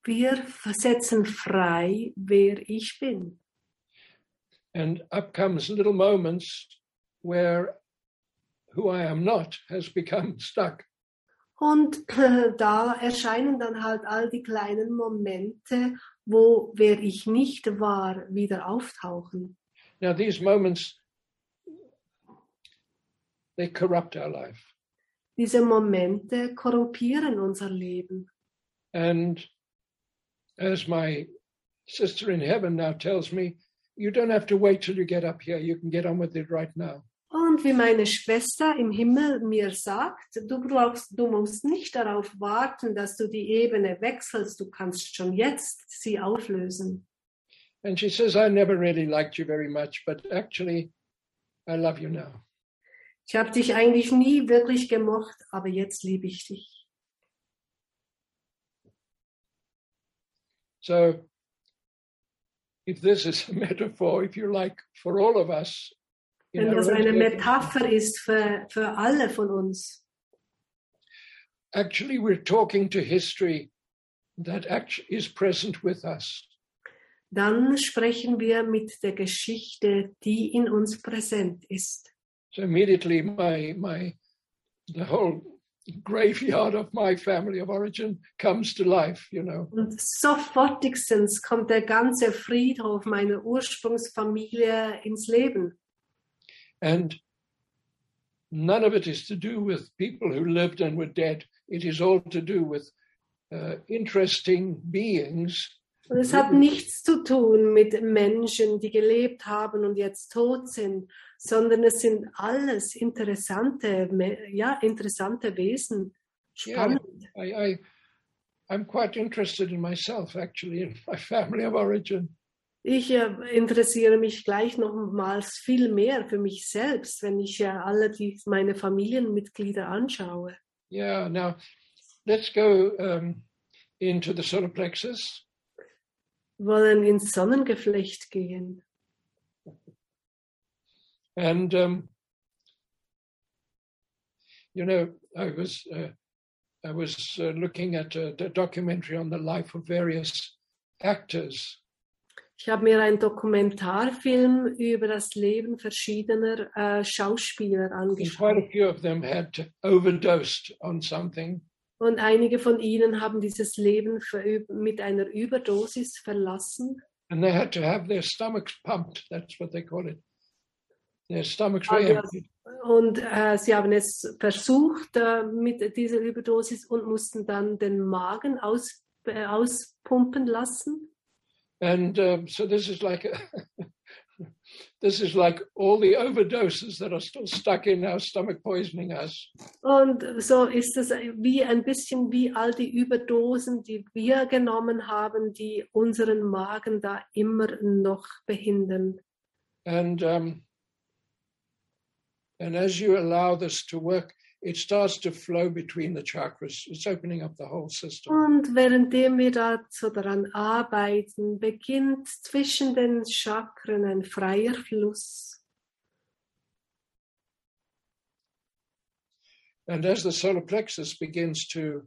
Wir setzen frei, wer ich bin. And up comes little moments where who I am not has become stuck. Und äh, da erscheinen dann halt all die kleinen Momente, wo wer ich nicht war, wieder auftauchen. Now, these moments, they corrupt our life. Diese Momente korrumpieren unser Leben. And as my sister in heaven now tells me, you don't have to wait till you get up here. You can get on with it right now. Und wie meine Schwester im Himmel mir sagt, du brauchst, du musst nicht darauf warten, dass du die Ebene wechselst. Du kannst schon jetzt sie auflösen. And she says, I never really liked you very much, but actually, I love you now. Ich habe dich eigentlich nie wirklich gemocht, aber jetzt liebe ich dich. So, if this is a metaphor, if you like, for all of us, Wenn das eine Metapher ist für, für alle von uns, actually we're talking to history that is present with us. Dann sprechen wir mit der Geschichte, die in uns präsent ist. So immediately my my the whole graveyard of my family of origin comes to life, you know. Und sofortigstens kommt der ganze Friedhof meiner Ursprungsfamilie ins Leben. And none of it is to do with people who lived and were dead. It is all to do with uh, interesting beings Und es hat nichts zu tun mit Menschen, die gelebt haben und jetzt tot sind, sondern es sind alles interessante, ja, interessante Wesen. Yeah. Spannend. I, I I'm quite interested in myself actually in my family of origin. Ich äh, interessiere mich gleich nochmals viel mehr für mich selbst, wenn ich äh, alle die, meine Familienmitglieder anschaue. Yeah. Now let's go um, into the solar plexus. Wollen ins Sonnengeflecht gehen. And um, you know, I was uh, I was uh, looking at a, a documentary on the life of various actors, Ich habe mir einen Dokumentarfilm über das Leben verschiedener äh, Schauspieler angeschaut. a few of them had overdosed on something, Und einige von ihnen haben dieses Leben mit einer Überdosis verlassen. and they had to have their stomachs pumped. That's what they call it. Their stomachs were. Und äh, sie haben es versucht äh, mit dieser Überdosis und mussten dann den Magen aus, äh, auspumpen lassen. And um, so this is like a, this is like all the overdoses that are still stuck in our stomach poisoning us. Und so ist es wie ein bisschen wie all die Überdosen, die wir genommen haben, die unseren Magen da immer noch behindern. and um, and as you allow this to work it starts to flow between the chakras. It's opening up the whole system. Und währenddem wir da so daran arbeiten, beginnt zwischen den Chakren ein freier Fluss. and as the solar plexus begins to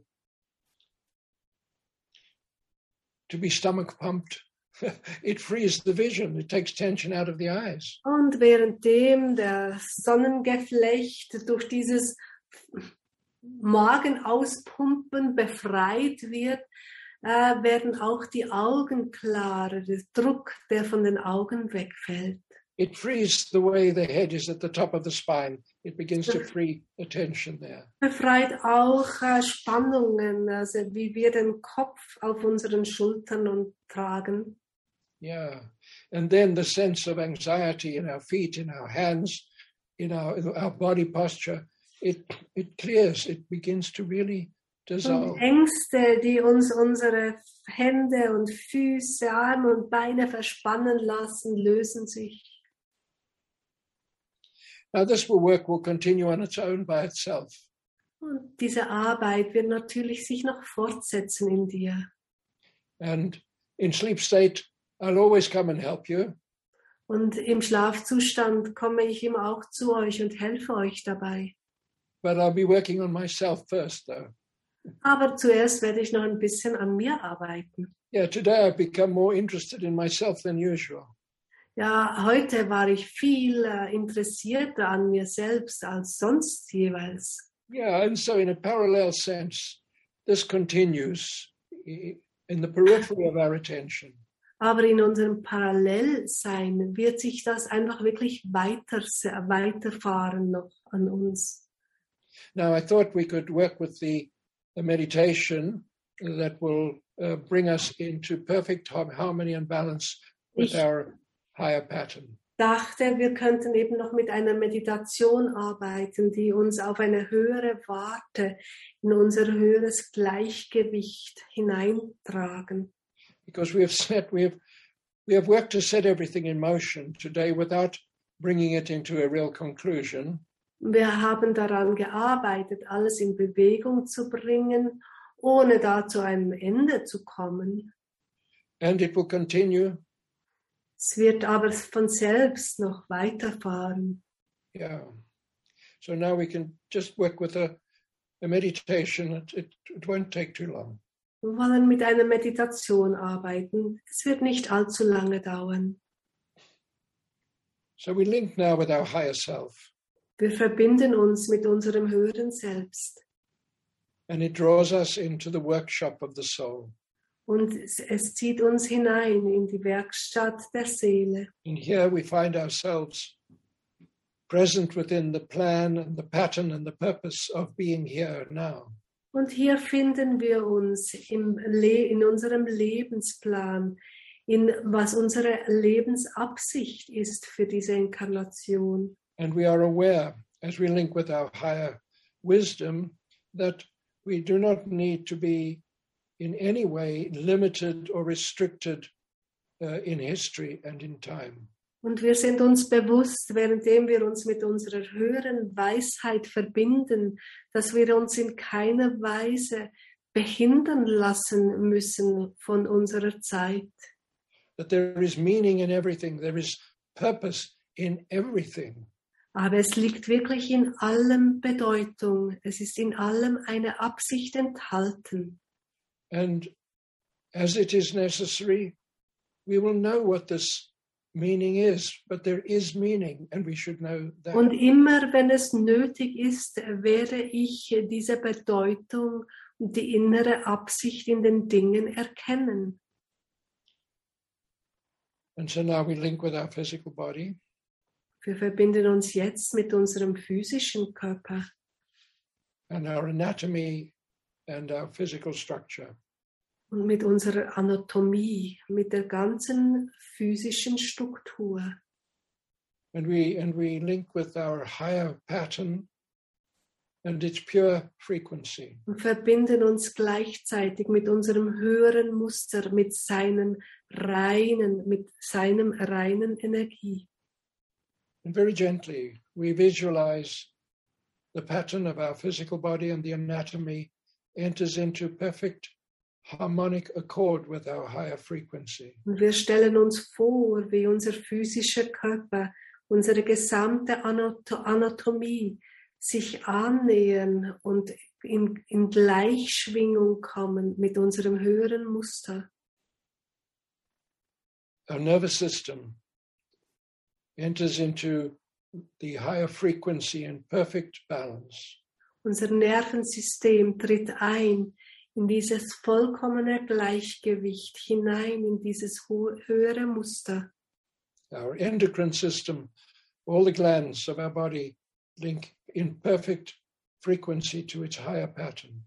to be stomach pumped it frees the vision. It takes tension out of the eyes. Und währenddem der Sonnengeflecht durch dieses Magenauspumpen befreit wird, äh, werden auch die Augen klarer, der Druck, der von den Augen wegfällt. it frees the way the head is at the top of the spine it begins to free the tension there Befreit auch äh, Spannungen, also wie wir den Kopf auf unseren Schultern und tragen. Yeah. And then the sense of anxiety in our feet, in our hands, in our, in our body posture, it, it clears, it begins to really Und dissolve. Ängste, die uns unsere Hände und Füße, Arme und Beine verspannen lassen, lösen sich. Now, this will work will continue on its own by itself. Und diese Arbeit wird natürlich sich noch fortsetzen in dir. And in sleep state, I'll always come and help you. Und im Schlafzustand komme ich immer auch zu euch und helfe euch dabei. But I'll be working on myself first, though. Aber zuerst werde ich noch ein bisschen an mir arbeiten. Yeah, today I've become more interested in myself than usual. Ja, heute war ich viel äh, interessierter an mir selbst als sonst jeweils. Yeah, and so in a parallel sense, this continues in the periphery of our attention. Aber in unserem Parallelsein wird sich das einfach wirklich weiter, weiterfahren noch an uns. Now, I thought we could work with the, the meditation that will uh, bring us into perfect harmony and balance with Ich our higher pattern. dachte, wir könnten eben noch mit einer Meditation arbeiten, die uns auf eine höhere Warte, in unser höheres Gleichgewicht hineintragen. Because we have set, we have, we have worked to set everything in motion today without bringing it into a real conclusion. Wir haben daran gearbeitet, alles in Bewegung zu bringen, ohne da zu einem Ende zu kommen. And it will continue. Es wird aber von selbst noch weiterfahren. Yeah. So now we can just work with a, a meditation. It, it, it won't take too long. Wir wollen mit einer Meditation arbeiten. Es wird nicht allzu lange dauern. So we link now with our higher self, Wir verbinden uns mit unserem höheren Selbst. and it draws us into the workshop of the soul. Und es, es zieht uns hinein in die Werkstatt der Seele. And here we find ourselves present within the plan and the pattern and the purpose of being here now. Und hier finden wir uns im Le in unserem Lebensplan, in was unsere Lebensabsicht ist für diese Inkarnation. And we are aware, as we link with our higher wisdom, that we do not need to be in any way limited or restricted uh, in history and in time. Und wir sind uns bewusst, währenddem wir uns mit unserer höheren Weisheit verbinden, dass wir uns in keiner Weise behindern lassen müssen von unserer Zeit. That there is meaning in everything, there is purpose in everything. Aber es liegt wirklich in allem Bedeutung. Es ist in allem eine Absicht enthalten. And as it is necessary, we will know what this meaning is, but there is meaning, and we should know that. Und immer, wenn es nötig ist, werde ich diese Bedeutung und die innere Absicht in den Dingen erkennen. And so now we link with our physical body, Wir verbinden uns jetzt mit unserem physischen Körper and our anatomy and our physical structure. und mit unserer Anatomie, mit der ganzen physischen Struktur. And we and we link with our higher pattern and its pure frequency. Und verbinden uns gleichzeitig mit unserem höheren Muster, mit seinem reinen, mit seinem reinen Energie. And very gently we visualize the pattern of our physical body and the anatomy enters into perfect harmonic accord with our higher frequency. Und wir stellen uns vor, wie unser physischer Körper, unsere gesamte Anatomie sich annähern und in, in Gleichschwingung kommen mit unserem höheren Muster. Our nervous system enters into the higher frequency in perfect balance. Unser Nervensystem tritt ein in dieses vollkommene Gleichgewicht hinein, in dieses höhere Muster. Our endocrine system, all the glands of our body link in perfect frequency to its higher pattern.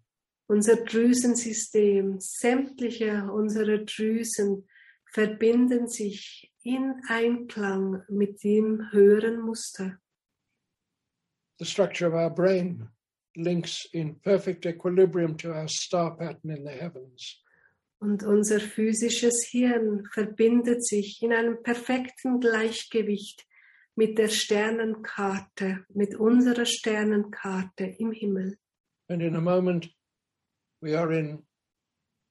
Unser Drüsensystem, sämtliche unserer Drüsen verbinden sich in Einklang mit dem höheren Muster. The structure of our brain links in perfect equilibrium to our star pattern in the heavens. Und unser physisches Hirn verbindet sich in einem perfekten Gleichgewicht mit der Sternenkarte, mit unserer Sternenkarte im Himmel. And in a moment, we are in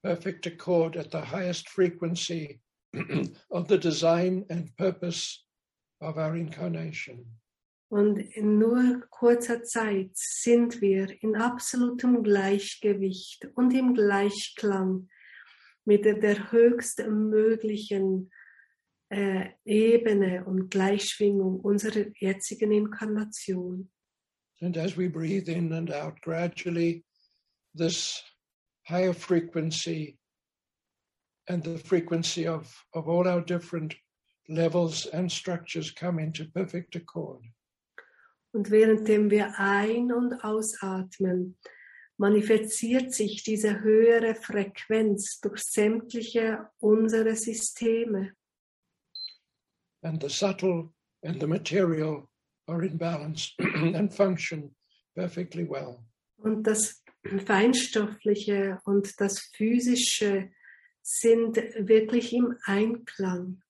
perfect accord at the highest frequency of the design and purpose of our incarnation. Und in nur kurzer Zeit sind wir in absolutem Gleichgewicht und im Gleichklang mit der, höchstmöglichen äh, Ebene und Gleichschwingung unserer jetzigen Inkarnation. And as we breathe in and out gradually, this higher frequency and the frequency of, of all our different levels and structures come into perfect accord. Und währenddem wir ein- und ausatmen, manifestiert sich diese höhere Frequenz durch sämtliche unsere Systeme. And the subtle and the material are in balance and function perfectly well. Und das Feinstoffliche und das Physische sind wirklich im Einklang.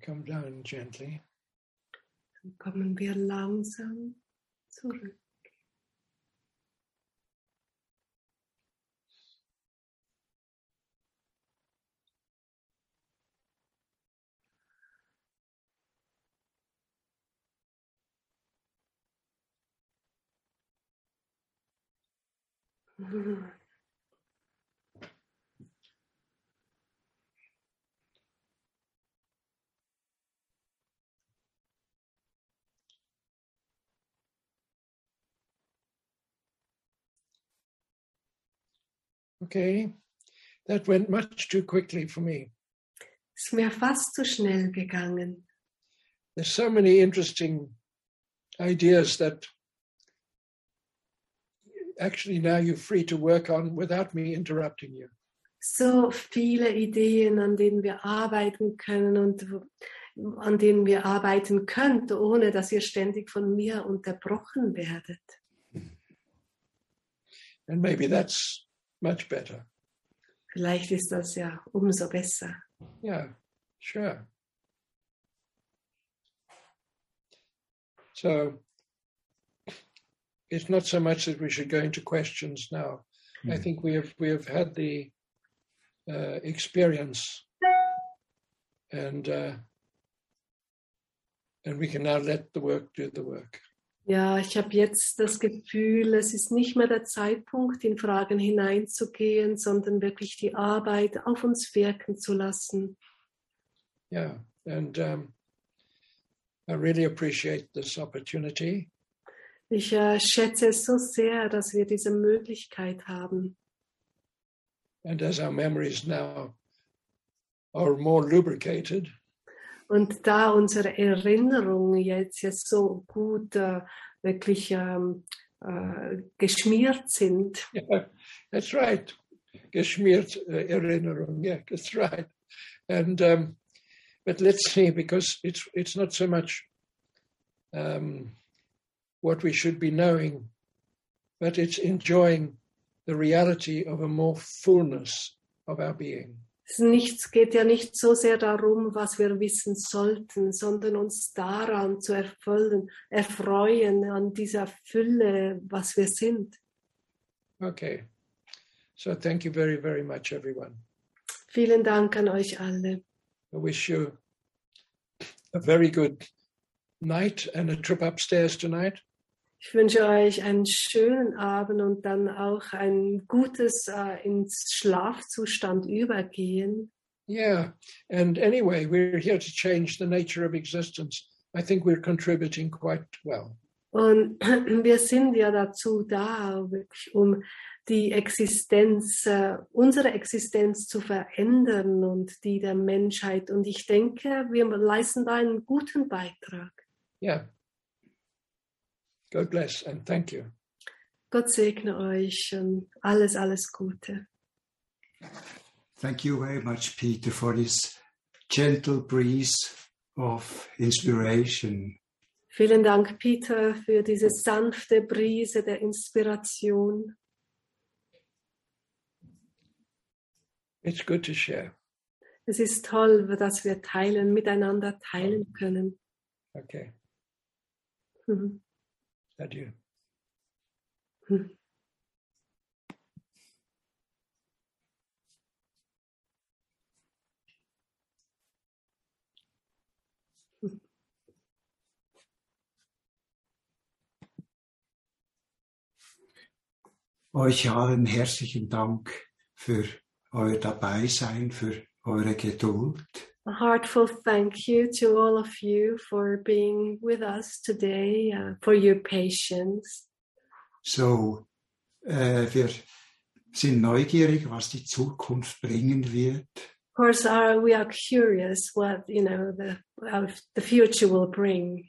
Come down gently. Dann kommen wir langsam zurück. Mhm. Okay, that went much too quickly for me. Ist mir fast zu schnell gegangen. There's so many interesting ideas that actually now you're free to work on without me interrupting you. So viele Ideen, an denen wir arbeiten können und an denen wir arbeiten könnt, ohne dass ihr ständig von mir unterbrochen werdet. And maybe that's much better. Vielleicht ist das ja umso besser. Yeah, sure. So it's not so much that we should go into questions now. I Mm. think we have we have had the uh, experience, and uh, and we can now let the work do the work. Ja, ich habe jetzt das Gefühl, es ist nicht mehr der Zeitpunkt, in Fragen hineinzugehen, sondern wirklich die Arbeit auf uns wirken zu lassen. Yeah, and um, I really appreciate this opportunity. Ich äh, schätze es so sehr, dass wir diese Möglichkeit haben. And as our memories now are more lubricated, Und da unsere Erinnerungen jetzt, jetzt so gut äh, wirklich ähm, äh, geschmiert sind, yeah, that's right. Geschmiert uh, Erinnerung, yeah, that's right. And um, but let's see, because it's it's not so much um, what we should be knowing, but it's enjoying the reality of a more fullness of our being. Es nichts, geht ja nicht so sehr darum, was wir wissen sollten, sondern uns daran zu erfüllen, erfreuen an dieser Fülle, was wir sind. Okay. So thank you very, very much, everyone. Vielen Dank an euch alle. I wish you a very good night and a trip upstairs tonight. Ich wünsche euch einen schönen Abend und dann auch ein gutes äh, ins Schlafzustand übergehen. Yeah. And anyway, we're here to change the nature of existence. I think we're contributing quite well. Und wir sind ja dazu da, wirklich, um die Existenz, äh, unsere Existenz zu verändern und die der Menschheit. Und ich denke, wir leisten da einen guten Beitrag. Yeah. God bless and thank you. Gott segne euch und alles, alles Gute. Thank you very much, Peter, for this gentle breeze of inspiration. Vielen Dank, Peter, für diese sanfte Brise der Inspiration. It's good to share. Es ist toll, dass wir teilen, miteinander teilen können. Okay. Mhm. Adieu. Mhm. Euch allen herzlichen Dank für euer Dabeisein, für eure Geduld. A heartful thank you to all of you for being with us today, uh, for your patience. So, äh, wir sind neugierig, was die Zukunft bringen wird. Of course, uh, we are curious what you know the uh, the future will bring.